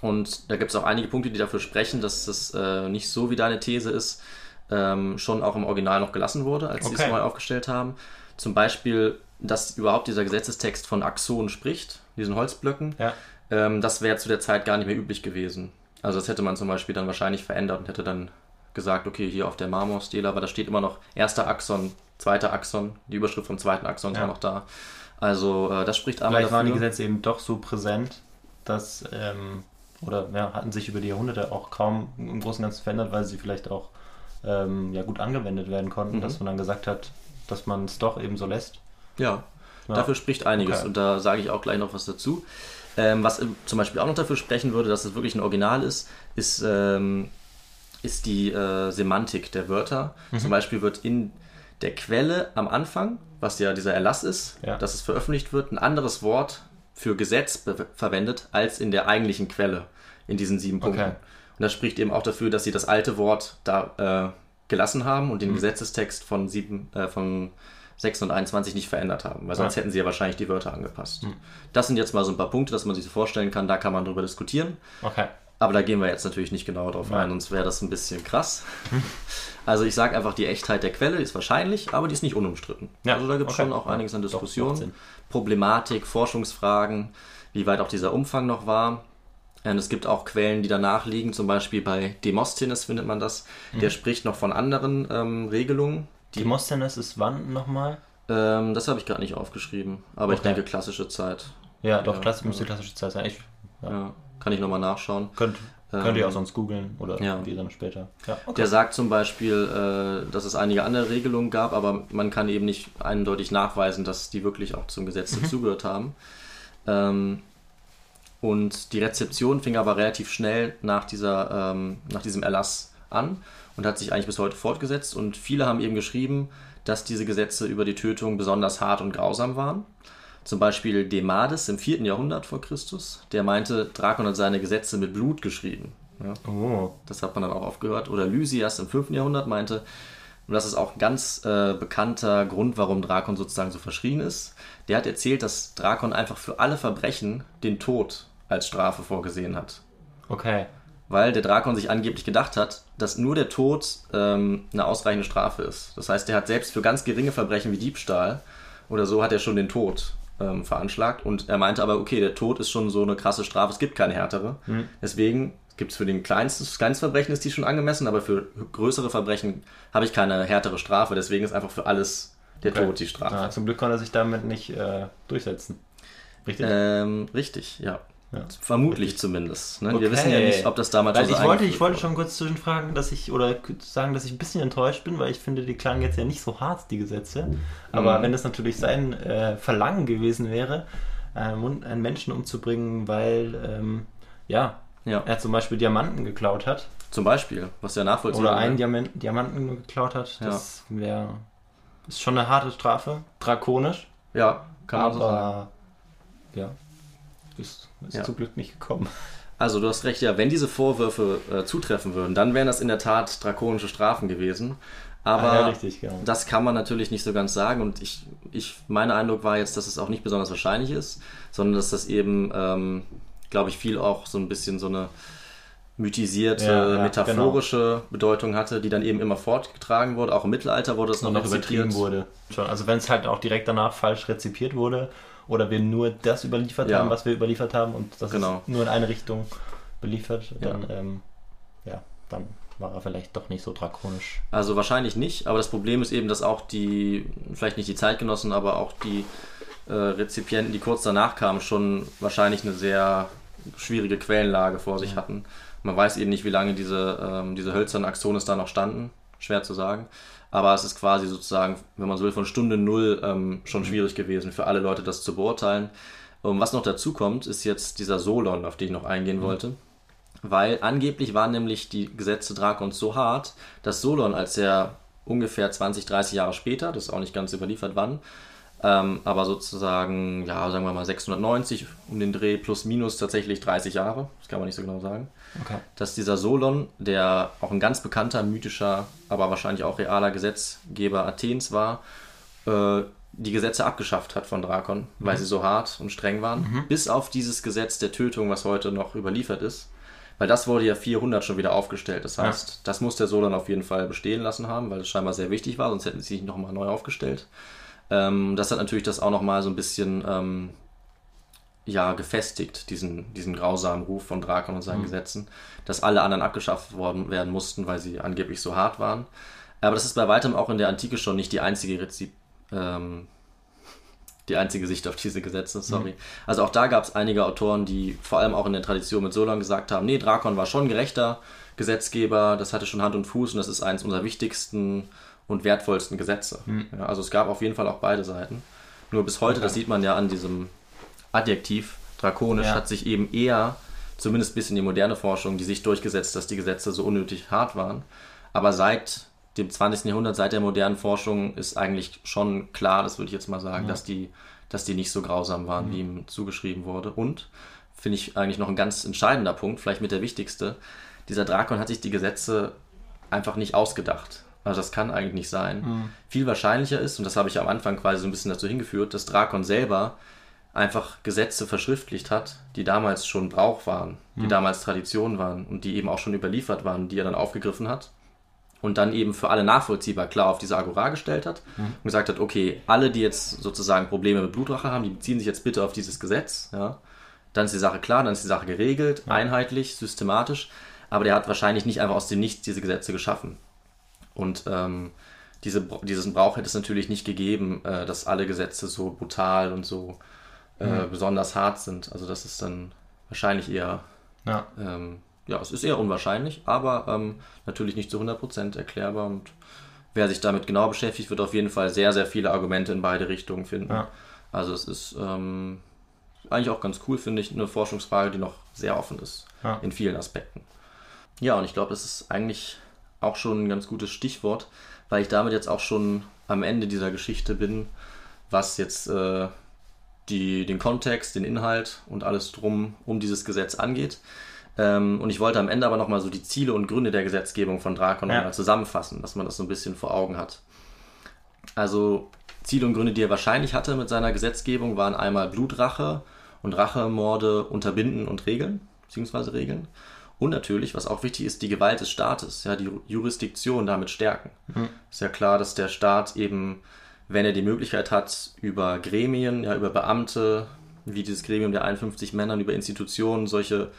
und da gibt es auch einige Punkte, die dafür sprechen, dass das äh, nicht so wie deine These ist, ähm, schon auch im Original noch gelassen wurde, als sie es Okay. neu aufgestellt haben. Zum Beispiel, dass überhaupt dieser Gesetzestext von Axon spricht, diesen Holzblöcken. Ja. Ähm, das wäre zu der Zeit gar nicht mehr üblich gewesen. Also das hätte man zum Beispiel dann wahrscheinlich verändert und hätte dann gesagt, okay, hier auf der Marmorstele, aber da steht immer noch erster Axon, zweiter Axon, die Überschrift vom zweiten Axon ist Ja. auch noch da. Also äh, das spricht einmal Vielleicht waren die. Gesetze eben doch so präsent, dass, ähm, oder ja, hatten sich über die Jahrhunderte auch kaum im Großen und Ganzen verändert, weil sie vielleicht auch ähm, ja, gut angewendet werden konnten, Mhm. dass man dann gesagt hat, dass man es doch eben so lässt. Ja, Ja. dafür spricht einiges Okay. und da sage ich auch gleich noch was dazu. Ähm, was zum Beispiel auch noch dafür sprechen würde, dass es wirklich ein Original ist, ist, ähm, ist die äh, Semantik der Wörter. Mhm. Zum Beispiel wird in der Quelle am Anfang, was ja dieser Erlass ist, Ja. dass es veröffentlicht wird, ein anderes Wort für Gesetz verwendet als in der eigentlichen Quelle in diesen sieben Punkten. Okay. Und das spricht eben auch dafür, dass sie das alte Wort da äh, gelassen haben und den Mhm. Gesetzestext von, sieben, äh, von 6 und 21 nicht verändert haben, weil sonst Ja. Mhm. hätten sie ja wahrscheinlich die Wörter angepasst. Das sind jetzt mal so ein paar Punkte, dass man sich so vorstellen kann, da kann man drüber diskutieren. Okay. Aber da gehen wir jetzt natürlich nicht genauer drauf Ja. ein, sonst wäre das ein bisschen krass. Also ich sage einfach, die Echtheit der Quelle ist wahrscheinlich, aber die ist nicht unumstritten. Ja, Also da gibt es okay. schon auch einiges an Diskussionen. Problematik, Forschungsfragen, wie weit auch dieser Umfang noch war. Und es gibt auch Quellen, die danach liegen, zum Beispiel bei Demosthenes findet man das. Der Mhm. spricht noch von anderen ähm, Regelungen. Demosthenes ist wann nochmal? Ähm, das habe ich gerade nicht aufgeschrieben, aber ich Okay. denke klassische Zeit. Ja, doch, Ja, Klasse, müsste klassische Zeit sein. Ich, ja. Ja, kann ich nochmal nachschauen. Könnt, könnt ihr Ähm, auch sonst googeln oder ja. die dann später. Okay. Der sagt zum Beispiel, äh, dass es einige andere Regelungen gab, aber man kann eben nicht eindeutig nachweisen, dass die wirklich auch zum Gesetz Mhm. dazugehört haben. Ähm, und die Rezeption fing aber relativ schnell nach, dieser, ähm, nach diesem Erlass an und hat sich eigentlich bis heute fortgesetzt. Und viele haben eben geschrieben, dass diese Gesetze über die Tötung besonders hart und grausam waren. Zum Beispiel Demades im 4. Jahrhundert vor Christus, der meinte, Drakon hat seine Gesetze mit Blut geschrieben. Ja. oh, Das hat man dann auch aufgehört. Oder Lysias im 5. Jahrhundert meinte, und das ist auch ein ganz äh, bekannter Grund, warum Drakon sozusagen so verschrien ist. Der hat erzählt, dass Drakon einfach für alle Verbrechen den Tod als Strafe vorgesehen hat. okay. Weil der Drakon sich angeblich gedacht hat, dass nur der Tod ähm, eine ausreichende Strafe ist. Das heißt, er hat selbst für ganz geringe Verbrechen wie Diebstahl oder so hat er schon den Tod ähm, veranschlagt. Und er meinte aber, okay, der Tod ist schon so eine krasse Strafe, es gibt keine härtere. Deswegen gibt es für den kleinsten, Verbrechen ist die schon angemessen, aber für größere Verbrechen habe ich keine härtere Strafe. Deswegen ist einfach für alles der okay. Tod die Strafe. Ja, zum Glück konnte er sich damit nicht äh, durchsetzen. Richtig? Ähm, richtig, ja. Ja. Vermutlich zumindest. Ne? Okay. Wir wissen ja nicht, ob das damals Weil so ich wollte, ich wollte schon kurz zwischenfragen, dass ich, oder sagen, dass ich ein bisschen enttäuscht bin, weil ich finde, die klangen jetzt ja nicht so hart, die Gesetze. Aber Mhm. wenn es natürlich sein äh, Verlangen gewesen wäre, ähm, einen Menschen umzubringen, weil, ähm, ja, Ja. er zum Beispiel Diamanten geklaut hat, Zum Beispiel, was ja nachvollziehbar oder einen. Diamant, Diamanten geklaut hat, Ja. das wäre, ist schon eine harte Strafe, drakonisch, Ja, kann man so sagen. aber, ja, ist, ist Ja. zum Glück nicht gekommen. Also du hast recht, ja, wenn diese Vorwürfe äh, zutreffen würden, dann wären das in der Tat drakonische Strafen gewesen. Aber Ah, ja, richtig, genau. das kann man natürlich nicht so ganz sagen und ich, ich, mein Eindruck war jetzt, dass es auch nicht besonders wahrscheinlich ist, sondern dass das eben, ähm, glaube ich, viel auch so ein bisschen so eine mythisierte, Ja, ja, metaphorische Bedeutung hatte, die dann eben immer fortgetragen wurde. Auch im Mittelalter wurde es noch, noch übertrieben wurde. Schon. Also wenn es halt auch direkt danach falsch rezipiert wurde oder wir nur das überliefert Ja. haben, was wir überliefert haben und das Genau. ist nur in eine Richtung beliefert, Ja. dann, ähm, ja, dann war er vielleicht doch nicht so drakonisch. Also wahrscheinlich nicht, aber das Problem ist eben, dass auch die, vielleicht nicht die Zeitgenossen, aber auch die äh, Rezipienten, die kurz danach kamen, schon wahrscheinlich eine sehr schwierige Quellenlage vor sich hatten. Man weiß eben nicht, wie lange diese, ähm, diese hölzernen Axones da noch standen, schwer zu sagen. Aber es ist quasi sozusagen, wenn man so will, von Stunde Null ähm, schon schwierig gewesen für alle Leute, das zu beurteilen. Und was noch dazu kommt, ist jetzt dieser Solon, auf den ich noch eingehen wollte. Weil angeblich waren nämlich die Gesetze Drakons so hart, dass Solon, als er ungefähr 20, 30 Jahre später, das ist auch nicht ganz überliefert wann, ähm, aber sozusagen, ja, sagen wir mal 690 um den Dreh plus minus tatsächlich 30 Jahre, das kann man nicht so genau sagen, Okay. dass dieser Solon, der auch ein ganz bekannter, mythischer, aber wahrscheinlich auch realer Gesetzgeber Athens war, äh, die Gesetze abgeschafft hat von Drakon, weil sie so hart und streng waren, bis auf dieses Gesetz der Tötung, was heute noch überliefert ist. Weil das wurde ja 400 schon wieder aufgestellt. Das heißt, das muss der Solon auf jeden Fall bestehen lassen haben, weil es scheinbar sehr wichtig war, sonst hätten sie sich nochmal neu aufgestellt. Ähm, das hat natürlich das auch nochmal so ein bisschen ähm, ja, gefestigt, diesen, diesen grausamen Ruf von Drakon und seinen Gesetzen, dass alle anderen abgeschafft worden werden mussten, weil sie angeblich so hart waren. Aber das ist bei weitem auch in der Antike schon nicht die einzige Rezip, ähm, die einzige Sicht auf diese Gesetze, sorry. Also auch da gab es einige Autoren, die vor allem auch in der Tradition mit Solon gesagt haben, nee, Drakon war schon gerechter Gesetzgeber, das hatte schon Hand und Fuß und das ist eines unserer wichtigsten und wertvollsten Gesetze. Ja, also es gab auf jeden Fall auch beide Seiten. Nur bis heute, das sieht man ja an diesem Adjektiv, drakonisch, Ja. hat sich eben eher, zumindest bis in die moderne Forschung, die Sicht durchgesetzt, dass die Gesetze so unnötig hart waren. Aber seit dem 20. Jahrhundert, seit der modernen Forschung, ist eigentlich schon klar, das würde ich jetzt mal sagen, dass, die, dass die nicht so grausam waren, wie ihm zugeschrieben wurde. Und, finde ich eigentlich noch ein ganz entscheidender Punkt, vielleicht mit der wichtigste, dieser Drakon hat sich die Gesetze einfach nicht ausgedacht. Also das kann eigentlich nicht sein. Viel wahrscheinlicher ist, und das habe ich am Anfang quasi so ein bisschen dazu hingeführt, dass Drakon selber einfach Gesetze verschriftlicht hat, die damals schon Brauch waren, die damals Tradition waren und die eben auch schon überliefert waren, die er dann aufgegriffen hat und dann eben für alle nachvollziehbar klar auf diese Agora gestellt hat und gesagt hat, okay, alle, die jetzt sozusagen Probleme mit Blutrache haben, die beziehen sich jetzt bitte auf dieses Gesetz, ja. Dann ist die Sache klar, dann ist die Sache geregelt, einheitlich, systematisch, aber der hat wahrscheinlich nicht einfach aus dem Nichts diese Gesetze geschaffen. Und ähm, diese, diesen Brauch hätte es natürlich nicht gegeben, äh, dass alle Gesetze so brutal und so äh, besonders hart sind. Also das ist dann wahrscheinlich eher Ja. ähm, ja, es ist eher unwahrscheinlich, aber ähm, natürlich nicht zu 100% erklärbar und wer sich damit genau beschäftigt, wird auf jeden Fall sehr, sehr viele Argumente in beide Richtungen finden. Ja. Also es ist ähm, eigentlich auch ganz cool, finde ich, eine Forschungsfrage, die noch sehr offen ist Ja. in vielen Aspekten. Ja, und ich glaube, das ist eigentlich auch schon ein ganz gutes Stichwort, weil ich damit jetzt auch schon am Ende dieser Geschichte bin, was jetzt äh, die, den Kontext, den Inhalt und alles drum um dieses Gesetz angeht. Ähm, und ich wollte am Ende aber nochmal so die Ziele und Gründe der Gesetzgebung von Drakon Ja. nochmal zusammenfassen, dass man das so ein bisschen vor Augen hat. Also Ziele und Gründe, die er wahrscheinlich hatte mit seiner Gesetzgebung, waren einmal Blutrache und Rachemorde unterbinden und regeln, beziehungsweise regeln. Und natürlich, was auch wichtig ist, die Gewalt des Staates, ja, die Jurisdiktion damit stärken. Ist ja klar, dass der Staat eben, wenn er die Möglichkeit hat, über Gremien, ja, über Beamte, wie dieses Gremium der 51 Männern, über Institutionen solche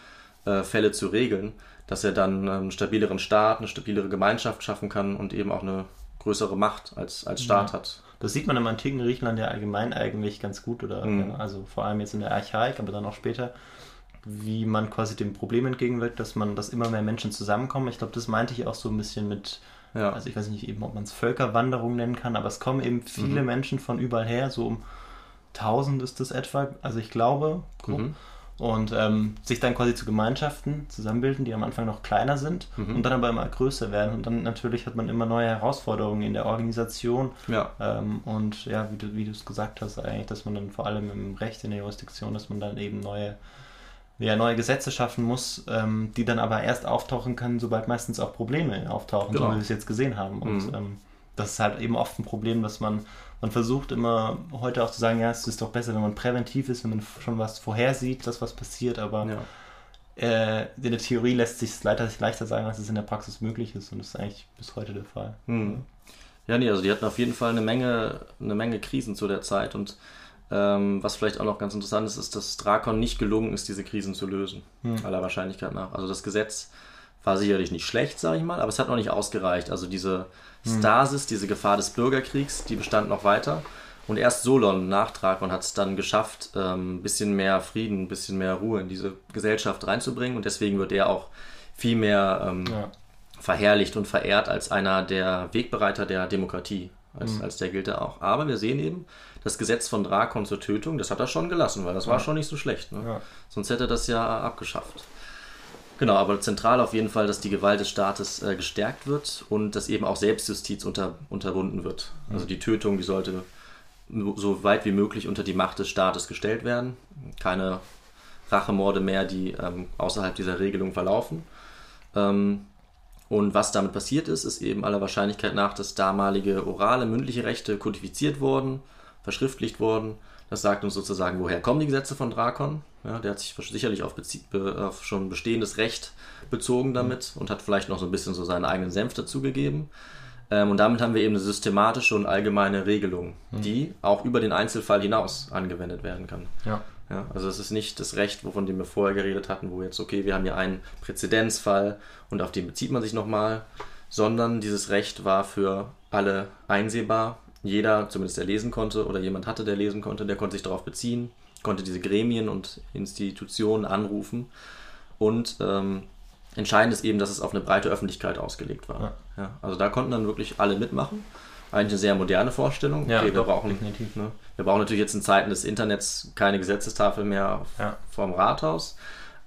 äh, Fälle zu regeln, dass er dann einen stabileren Staat, eine stabilere Gemeinschaft schaffen kann und eben auch eine größere Macht als, als Staat hat. Das sieht man im antiken Griechenland ja allgemein eigentlich ganz gut, oder Mhm. ja, also vor allem jetzt in der Archaik, aber dann auch später, wie man quasi dem Problem entgegenwirkt, dass man, dass immer mehr Menschen zusammenkommen. Ich glaube, das meinte ich auch so ein bisschen mit, Ja. also ich weiß nicht eben, ob man es Völkerwanderung nennen kann, aber es kommen eben viele Mhm. Menschen von überall her, so um 1000 ist das etwa, also ich glaube, grob. Mhm. Und ähm, sich dann quasi zu Gemeinschaften zusammenbilden, die am Anfang noch kleiner sind Mhm. und dann aber immer größer werden. Und dann natürlich hat man immer neue Herausforderungen in der Organisation. Ja. Ähm, und ja, wie du wie du es gesagt hast, eigentlich, dass man dann vor allem im Recht in der Jurisdiktion, dass man dann eben neue, ja, neue Gesetze schaffen muss, ähm, die dann aber erst auftauchen können, sobald meistens auch Probleme auftauchen, so Genau. wie wir es jetzt gesehen haben. Und Mhm. ähm, das ist halt eben oft ein Problem, dass man, man versucht immer heute auch zu sagen, ja, es ist doch besser, wenn man präventiv ist, wenn man schon was vorhersieht, dass was passiert, aber ja. äh, in der Theorie lässt sich es leider leichter sagen, als es in der Praxis möglich ist und das ist eigentlich bis heute der Fall. Hm. Ja, nee, also die hatten auf jeden Fall eine Menge, eine Menge Krisen zu der Zeit und ähm, was vielleicht auch noch ganz interessant ist, ist, dass Drakon nicht gelungen ist, diese Krisen zu lösen, aller Wahrscheinlichkeit nach. Also das Gesetz war sicherlich nicht schlecht, sage ich mal, aber es hat noch nicht ausgereicht. Also diese Stasis, diese Gefahr des Bürgerkriegs, die bestand noch weiter. Und erst Solon nach Drakon hat es dann geschafft, ähm, ein bisschen mehr Frieden, ein bisschen mehr Ruhe in diese Gesellschaft reinzubringen. Und deswegen wird er auch viel mehr ähm, Ja. verherrlicht und verehrt als einer der Wegbereiter der Demokratie. Als, als der gilt er auch. Aber wir sehen eben, das Gesetz von Drakon zur Tötung, das hat er schon gelassen, weil das war schon nicht so schlecht. Ne? Ja. Sonst hätte er das ja abgeschafft. Genau, aber zentral auf jeden Fall, dass die Gewalt des Staates äh, gestärkt wird und dass eben auch Selbstjustiz unter, unterbunden wird. Also die Tötung, die sollte so weit wie möglich unter die Macht des Staates gestellt werden. Keine Rachemorde mehr, die ähm, außerhalb dieser Regelung verlaufen. Ähm, und was damit passiert ist, ist eben aller Wahrscheinlichkeit nach, dass damalige orale, mündliche Rechte kodifiziert wurden, verschriftlicht wurden. Das sagt uns sozusagen, woher kommen die Gesetze von Drakon. Ja, der hat sich sicherlich auf, be- auf schon bestehendes Recht bezogen damit und hat vielleicht noch so ein bisschen so seinen eigenen Senf dazugegeben. Ähm, und damit haben wir eben eine systematische und allgemeine Regelung, die auch über den Einzelfall hinaus angewendet werden kann. Ja. Ja, also es ist nicht das Recht, wovon wir vorher geredet hatten, wo jetzt, okay, wir haben hier einen Präzedenzfall und auf den bezieht man sich nochmal, sondern dieses Recht war für alle einsehbar jeder, zumindest der lesen konnte oder jemand hatte, der lesen konnte, der konnte sich darauf beziehen, konnte diese Gremien und Institutionen anrufen. Und ähm, entscheidend ist eben, dass es auf eine breite Öffentlichkeit ausgelegt war. Ja. Ja, also da konnten dann wirklich alle mitmachen. Eigentlich eine sehr moderne Vorstellung. Ja, wir, brauchen, definitiv. ne, wir brauchen natürlich jetzt in Zeiten des Internets keine Gesetzestafel mehr Ja. vorm Rathaus.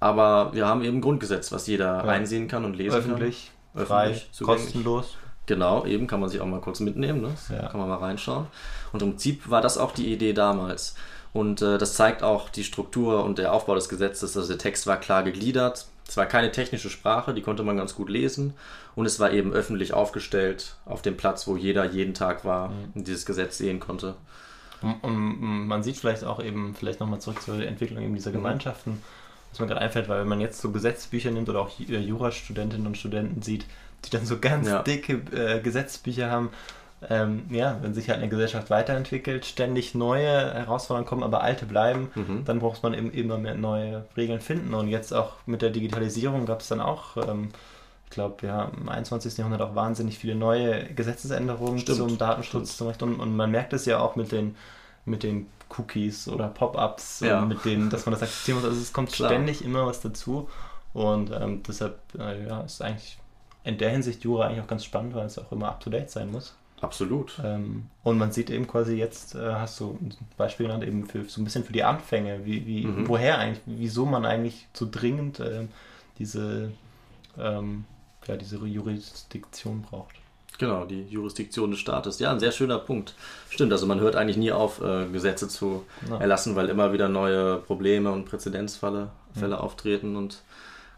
Aber wir haben eben ein Grundgesetz, was jeder einsehen kann und lesen Öffentlich, kann. frei, Öffentlich, zugänglich. kostenlos. Genau, eben kann man sich auch mal kurz mitnehmen, ne? Ja. kann man mal reinschauen. Und im Prinzip war das auch die Idee damals. Und äh, das zeigt auch die Struktur und der Aufbau des Gesetzes. Also der Text war klar gegliedert. Es war keine technische Sprache, die konnte man ganz gut lesen. Und es war eben öffentlich aufgestellt auf dem Platz, wo jeder jeden Tag war und dieses Gesetz sehen konnte. Und, und man sieht vielleicht auch eben, vielleicht nochmal zurück zur Entwicklung eben Mhm. dieser Gemeinschaften, was mir gerade einfällt, weil wenn man jetzt so Gesetzbücher nimmt oder auch äh, Jurastudentinnen und Studenten sieht, die dann so ganz Ja. dicke äh, Gesetzbücher haben, ähm, ja, wenn sich halt eine Gesellschaft weiterentwickelt, ständig neue Herausforderungen kommen, aber alte bleiben, Mhm. dann braucht man eben immer mehr neue Regeln finden. Und jetzt auch mit der Digitalisierung gab es dann auch, ähm, ich glaube, ja, im 21. Jahrhundert auch wahnsinnig viele neue Gesetzesänderungen Stimmt, zum Datenschutz zum Beispiel. Und, und man merkt es ja auch mit den, mit den Cookies oder Pop-ups, Ja. und mit denen, dass man das akzeptieren muss. Also es kommt Klar. ständig immer was dazu. Und ähm, deshalb äh, ja, ist eigentlich in der Hinsicht Jura eigentlich auch ganz spannend, weil es auch immer up-to-date sein muss. Absolut. Ähm, und man sieht eben quasi jetzt, äh, hast du ein Beispiel genannt, eben für so ein bisschen für die Anfänge, wie, wie, Mhm. woher eigentlich, wieso man eigentlich so dringend ähm, diese, ähm, ja, diese Jurisdiktion braucht. Genau, die Jurisdiktion des Staates. Ja, ein sehr schöner Punkt. Stimmt, also man hört eigentlich nie auf, äh, Gesetze zu Ja. erlassen, weil immer wieder neue Probleme und Präzedenzfälle Fälle auftreten. Und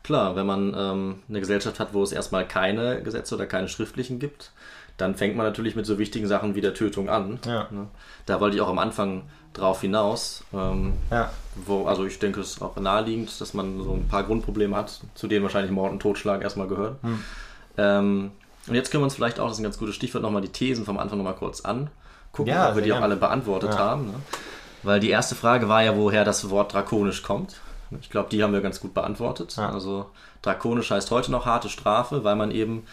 klar, wenn man ähm, eine Gesellschaft hat, wo es erstmal keine Gesetze oder keine schriftlichen gibt, dann fängt man natürlich mit so wichtigen Sachen wie der Tötung an. Ja. Ne? Da wollte ich auch am Anfang drauf hinaus. Ähm, Ja, wo, also ich denke, es ist auch naheliegend, dass man so ein paar Grundprobleme hat, zu denen wahrscheinlich Mord und Totschlag erstmal gehören. Hm. Ähm, und jetzt können wir uns vielleicht auch, das ist ein ganz gutes Stichwort, nochmal die Thesen vom Anfang nochmal kurz angucken, Ja, ob wir die auch alle beantwortet haben. Ne? Weil die erste Frage war ja, woher das Wort drakonisch kommt. Ich glaube, die haben wir ganz gut beantwortet. Ja. Also drakonisch heißt heute noch harte Strafe, weil man eben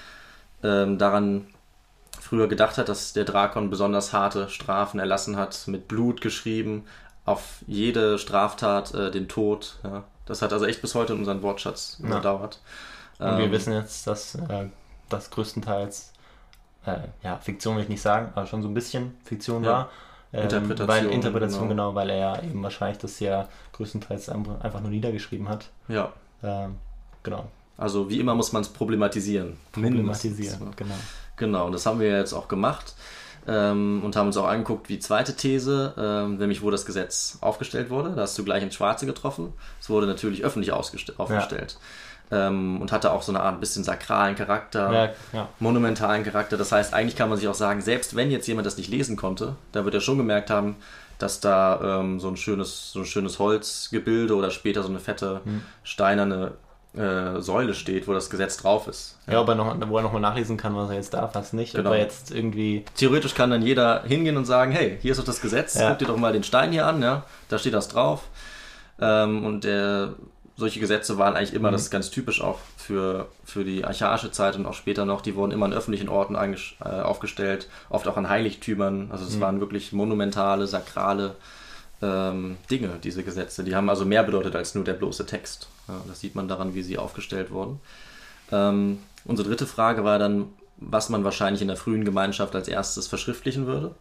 ähm, daran früher gedacht hat, dass der Drakon besonders harte Strafen erlassen hat, mit Blut geschrieben, auf jede Straftat äh, den Tod. Ja. Das hat also echt bis heute in unseren Wortschatz Ja. überdauert. und wir Ähm, wissen jetzt, dass äh, das größtenteils, äh, ja, Fiktion will ich nicht sagen, aber schon so ein bisschen Fiktion war. Ähm, Interpretation, Weil, Interpretation, genau. genau. weil er ja eben wahrscheinlich das ja größtenteils einfach nur niedergeschrieben hat. Ja, Ähm, genau. also wie immer muss man es problematisieren. Problematisieren, Mindestens. genau. Genau, und das haben wir jetzt auch gemacht ähm, und haben uns auch angeguckt, wie zweite These, ähm, nämlich wo das Gesetz aufgestellt wurde. Da hast du gleich ins Schwarze getroffen. Es wurde natürlich öffentlich aufgestellt ähm, und hatte auch so eine Art bisschen sakralen Charakter, Ja, ja. monumentalen Charakter. Das heißt, eigentlich kann man sich auch sagen, selbst wenn jetzt jemand das nicht lesen konnte, da wird er schon gemerkt haben, dass da ähm, so, ein schönes, so ein schönes Holzgebilde oder später so eine fette Hm. steinerne äh, Säule steht, wo das Gesetz drauf ist. Ja, ob er noch, wo er nochmal nachlesen kann, was er jetzt darf, was nicht. Genau. Ob er jetzt irgendwie. Theoretisch kann dann jeder hingehen und sagen, hey, hier ist doch das Gesetz, Ja. guck dir doch mal den Stein hier an, ja, da steht das drauf. Ähm, und der, solche Gesetze waren eigentlich Mhm. immer, das ist ganz typisch auch für, für die archaische Zeit und auch später noch, die wurden immer an öffentlichen Orten äh, aufgestellt, oft auch an Heiligtümern. Also Mhm. es waren wirklich monumentale, sakrale ähm, Dinge, diese Gesetze. Die haben also mehr bedeutet als nur der bloße Text. Ja, das sieht man daran, wie sie aufgestellt wurden. Ähm, unsere dritte Frage war dann, was man wahrscheinlich in der frühen Gemeinschaft als erstes verschriftlichen würde.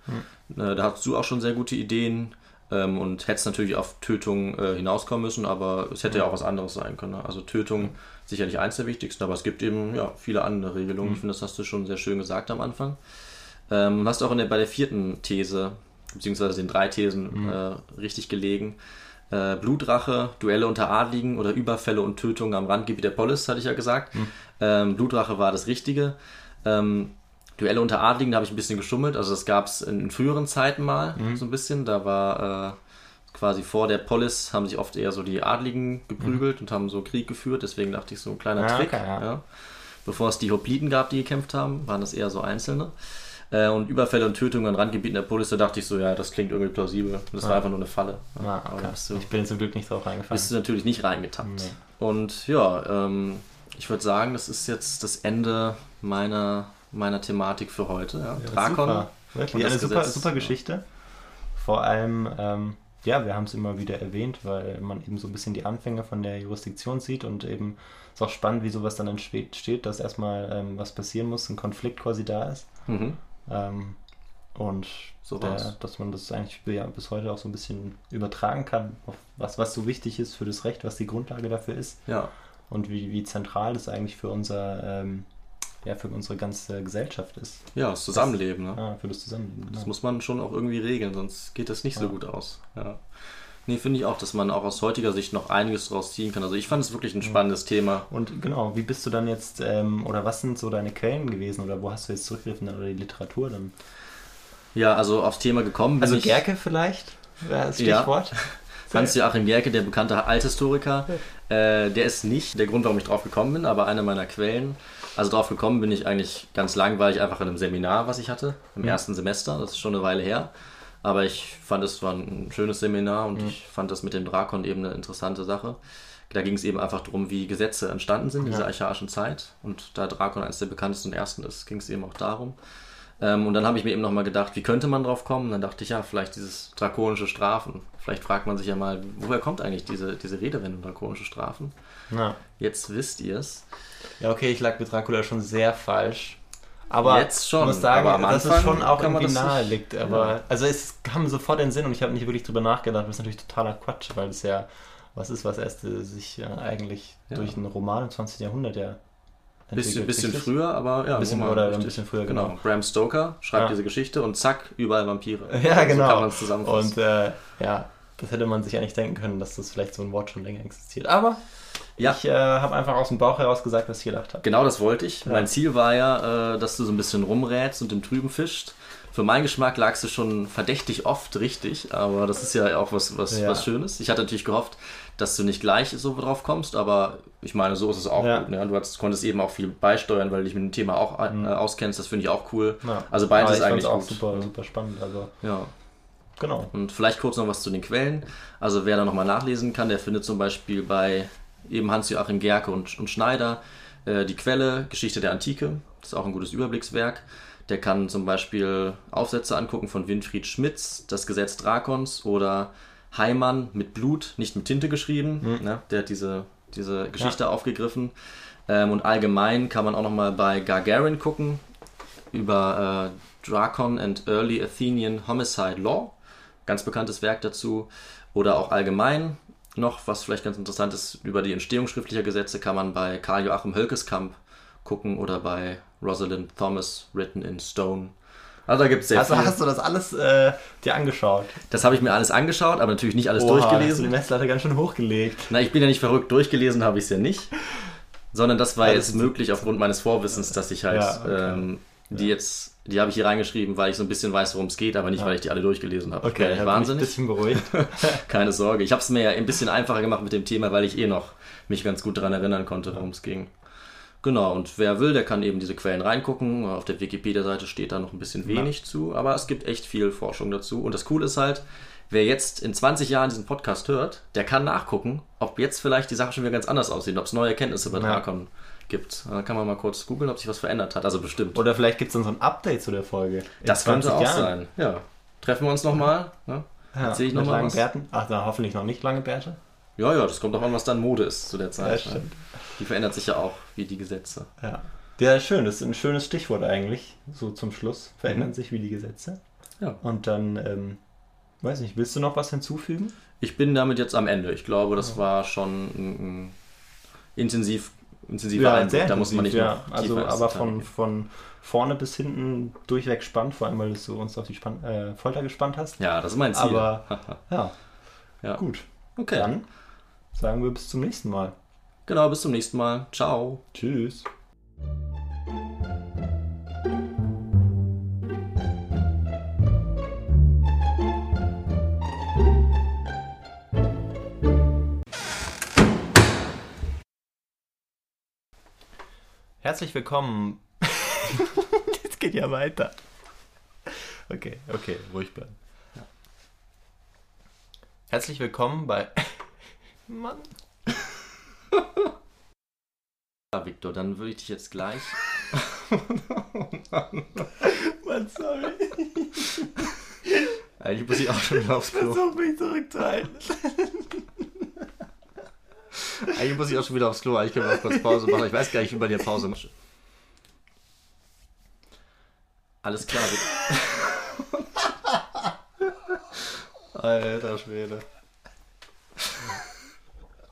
Äh, da hast du auch schon sehr gute Ideen ähm, und hättest natürlich auf Tötung äh, hinauskommen müssen, aber es hätte ja auch was anderes sein können. ne? Also Tötung sicherlich eins der wichtigsten, aber es gibt eben ja, viele andere Regelungen. Ich finde, das hast du schon sehr schön gesagt am Anfang. Ähm, hast auch in der, bei der vierten These, beziehungsweise den drei Thesen äh, richtig gelegen. Äh, Blutrache, Duelle unter Adligen oder Überfälle und Tötungen am Randgebiet der Polis, hatte ich ja gesagt. Ähm, Blutrache war das Richtige. Ähm, Duelle unter Adligen, da habe ich ein bisschen geschummelt. Also das gab es in, früheren Zeiten mal so ein bisschen. Da war äh, quasi vor der Polis haben sich oft eher so die Adligen geprügelt und haben so Krieg geführt. Deswegen dachte ich so ein kleiner Ja, Trick. okay, ja. ja. Bevor es die Hopliten gab, die gekämpft haben, waren das eher so Einzelne. Äh, und Überfälle und Tötungen an Randgebieten der Polis, da dachte ich so, ja, das klingt irgendwie plausibel. Das war einfach nur eine Falle. Ah, okay. du, Ich bin zum Glück nicht drauf reingefallen. bist du natürlich nicht reingetappt. Nee. Und ja, ähm, ich würde sagen, das ist jetzt das Ende meiner, meiner Thematik für heute. Ja. Ja, Drakon, super. Wirklich, eine super, Gesetz, super. Geschichte. Vor allem, ähm, ja, wir haben es immer wieder erwähnt, weil man eben so ein bisschen die Anfänge von der Jurisdiktion sieht und eben ist auch spannend, wie sowas dann entsteht, dass erstmal ähm, was passieren muss, ein Konflikt quasi da ist. Mhm. Ähm, und So der, dass man das eigentlich ja, bis heute auch so ein bisschen übertragen kann, auf was, was so wichtig ist für das Recht, was die Grundlage dafür ist Ja, und wie, wie zentral das eigentlich für unser ähm, ja, für unsere ganze Gesellschaft ist. ja, das Zusammenleben. Ne? Ah, für das Zusammenleben. Das genau. muss man schon auch irgendwie regeln, sonst geht das nicht so Ja. gut aus. Ja. Nee, finde ich auch, dass man auch aus heutiger Sicht noch einiges draus ziehen kann. Also ich fand es wirklich ein spannendes Thema. Und genau, wie bist du dann jetzt, ähm, oder was sind so deine Quellen gewesen oder wo hast du jetzt zurückgegriffen oder die Literatur dann? Ja, also aufs Thema gekommen bin Also ich. Gerke vielleicht? Wäre das Ja. Stichwort? Hans-Joachim Gerke, der bekannte Althistoriker, äh, der ist nicht der Grund, warum ich drauf gekommen bin, aber eine meiner Quellen. Also drauf gekommen bin ich eigentlich ganz langweilig einfach in einem Seminar, was ich hatte, im Mhm. ersten Semester. Das ist schon eine Weile her. Aber ich fand, es war ein schönes Seminar und Mhm. ich fand das mit dem Drakon eben eine interessante Sache. Da ging es eben einfach darum, wie Gesetze entstanden sind in dieser Ja. archaischen Zeit. Und da Drakon eines der bekanntesten und ersten ist, ging es eben auch darum. Ähm, und dann habe ich mir eben nochmal gedacht, wie könnte man drauf kommen? dann dachte ich, ja, vielleicht dieses drakonische Strafen. Vielleicht fragt man sich ja mal, woher kommt eigentlich diese, diese Redewendung drakonische Strafen? Ja. Jetzt wisst ihr es. ja, okay, ich lag mit Dracula schon sehr falsch. Aber Jetzt schon, ich muss sagen, aber am dass es schon auch irgendwie nahe liegt. Aber Ja. also es kam sofort in den Sinn und ich habe nicht wirklich drüber nachgedacht. Das ist natürlich totaler Quatsch, weil es ja was ist, was erst sich äh, eigentlich Ja. durch einen Roman im 20. Jahrhundert ja Bisschen, bisschen früher, aber ja. Ein bisschen oder ein bisschen früher, Genau. genau. Bram Stoker schreibt Ja. diese Geschichte und zack, überall Vampire. Ja, genau. So kann man es zusammenfassen. Und äh, ja, das hätte man sich eigentlich denken können, dass das vielleicht so ein Wort schon länger existiert. Aber Ja. ich äh, habe einfach aus dem Bauch heraus gesagt, was ich gedacht habe. Genau das wollte ich. Ja. Mein Ziel war ja, äh, dass du so ein bisschen rumrätst und im Trüben fischt. Für meinen Geschmack lagst du schon verdächtig oft richtig, aber das ist ja auch was, was, was Schönes. Ich hatte natürlich gehofft, dass du nicht gleich so drauf kommst, aber ich meine, so ist es auch Ja. gut. Ne? Du hast, konntest eben auch viel beisteuern, weil du dich mit dem Thema auch äh, auskennst. Das finde ich auch cool. Ja. Also beides ist ich eigentlich auch gut. super, super spannend. Also Ja. genau. Und vielleicht kurz noch was zu den Quellen. Also wer da nochmal nachlesen kann, der findet zum Beispiel bei eben Hans-Joachim Gerke und, und Schneider äh, die Quelle Geschichte der Antike. Das ist auch ein gutes Überblickswerk. Der kann zum Beispiel Aufsätze angucken von Winfried Schmitz, Das Gesetz Drakons oder Heimann mit Blut, nicht mit Tinte geschrieben. Ne? Der hat diese, diese Geschichte aufgegriffen. Ähm, und allgemein kann man auch nochmal bei Gagarin gucken über äh, Drakon and Early Athenian Homicide Law. Ganz bekanntes Werk dazu. Oder auch allgemein noch, was vielleicht ganz interessant ist, über die Entstehung schriftlicher Gesetze kann man bei Karl Joachim Hölkeskamp gucken oder bei Rosalind Thomas, Written in Stone. Also da gibt es sehr Also viel. hast du das alles äh, dir angeschaut? Das habe ich mir alles angeschaut, aber natürlich nicht alles Oha, Hast du die durchgelesen. Messlatte ganz schön hochgelegt. Na, ich bin ja nicht verrückt, durchgelesen habe ich es ja nicht. Sondern das war Ja, jetzt möglich aufgrund meines Vorwissens, dass ich halt Ja, okay. ähm, die jetzt, die habe ich hier reingeschrieben, weil ich so ein bisschen weiß, worum es geht, aber nicht, weil ich die alle durchgelesen habe. Ich bin ja Okay, nicht hab mich ein wahnsinnig. bisschen beruhigt. Keine Sorge. Ich habe es mir ja ein bisschen einfacher gemacht mit dem Thema, weil ich eh noch mich ganz gut daran erinnern konnte, worum es ging. Genau, und wer will, der kann eben diese Quellen reingucken. Auf der Wikipedia-Seite steht da noch ein bisschen wenig zu, aber es gibt echt viel Forschung dazu. Und das Coole ist halt, wer jetzt in 20 Jahren diesen Podcast hört, der kann nachgucken, ob jetzt vielleicht die Sache schon wieder ganz anders aussieht, ob es neue Erkenntnisse bei Ja. Drakon gibt. Da kann man mal kurz googeln, ob sich was verändert hat. Also bestimmt. Oder vielleicht gibt es dann so ein Update zu der Folge. In das könnte 20 auch Jahren. sein. Ja. Treffen wir uns nochmal. Ne? Ja, Erzähl ich mit noch mal langen was? Bärten. Ach, dann hoffentlich noch nicht lange Bärte. Ja, ja, das kommt auch an, was dann Mode ist zu der Zeit. Ja, ne? stimmt. Die verändert sich ja auch, wie die Gesetze. Ja. Ja, schön. Das ist ein schönes Stichwort eigentlich. So zum Schluss. Verändern Mhm. sich wie die Gesetze. Ja. Und dann, ähm, weiß nicht, willst du noch was hinzufügen? Ich bin damit jetzt am Ende. Ich glaube, das war schon ein, ein intensiv, intensiver Einblick. Da muss man nicht ja. noch Also, aber von, von vorne bis hinten durchweg spannend, vor allem, weil du uns auf die Spann äh, Folter gespannt hast. Ja, das ist mein Ziel. Aber ja, ja. gut. Okay. Dann sagen wir bis zum nächsten Mal. Genau, bis zum nächsten Mal. Ciao. Tschüss. Herzlich willkommen. Jetzt geht ja weiter. Okay, okay, ruhig bleiben. Herzlich willkommen bei. Mann. Ja, Victor, dann würde ich dich jetzt gleich. Mann, sorry. Eigentlich muss ich auch schon wieder aufs Klo. Versuch mich zurückzuhalten. Eigentlich muss ich auch schon wieder aufs Klo. Eigentlich können wir auch kurz Pause machen. Ich weiß gar nicht, wie man hier Pause macht. Alles klar. Victor. Alter Schwede.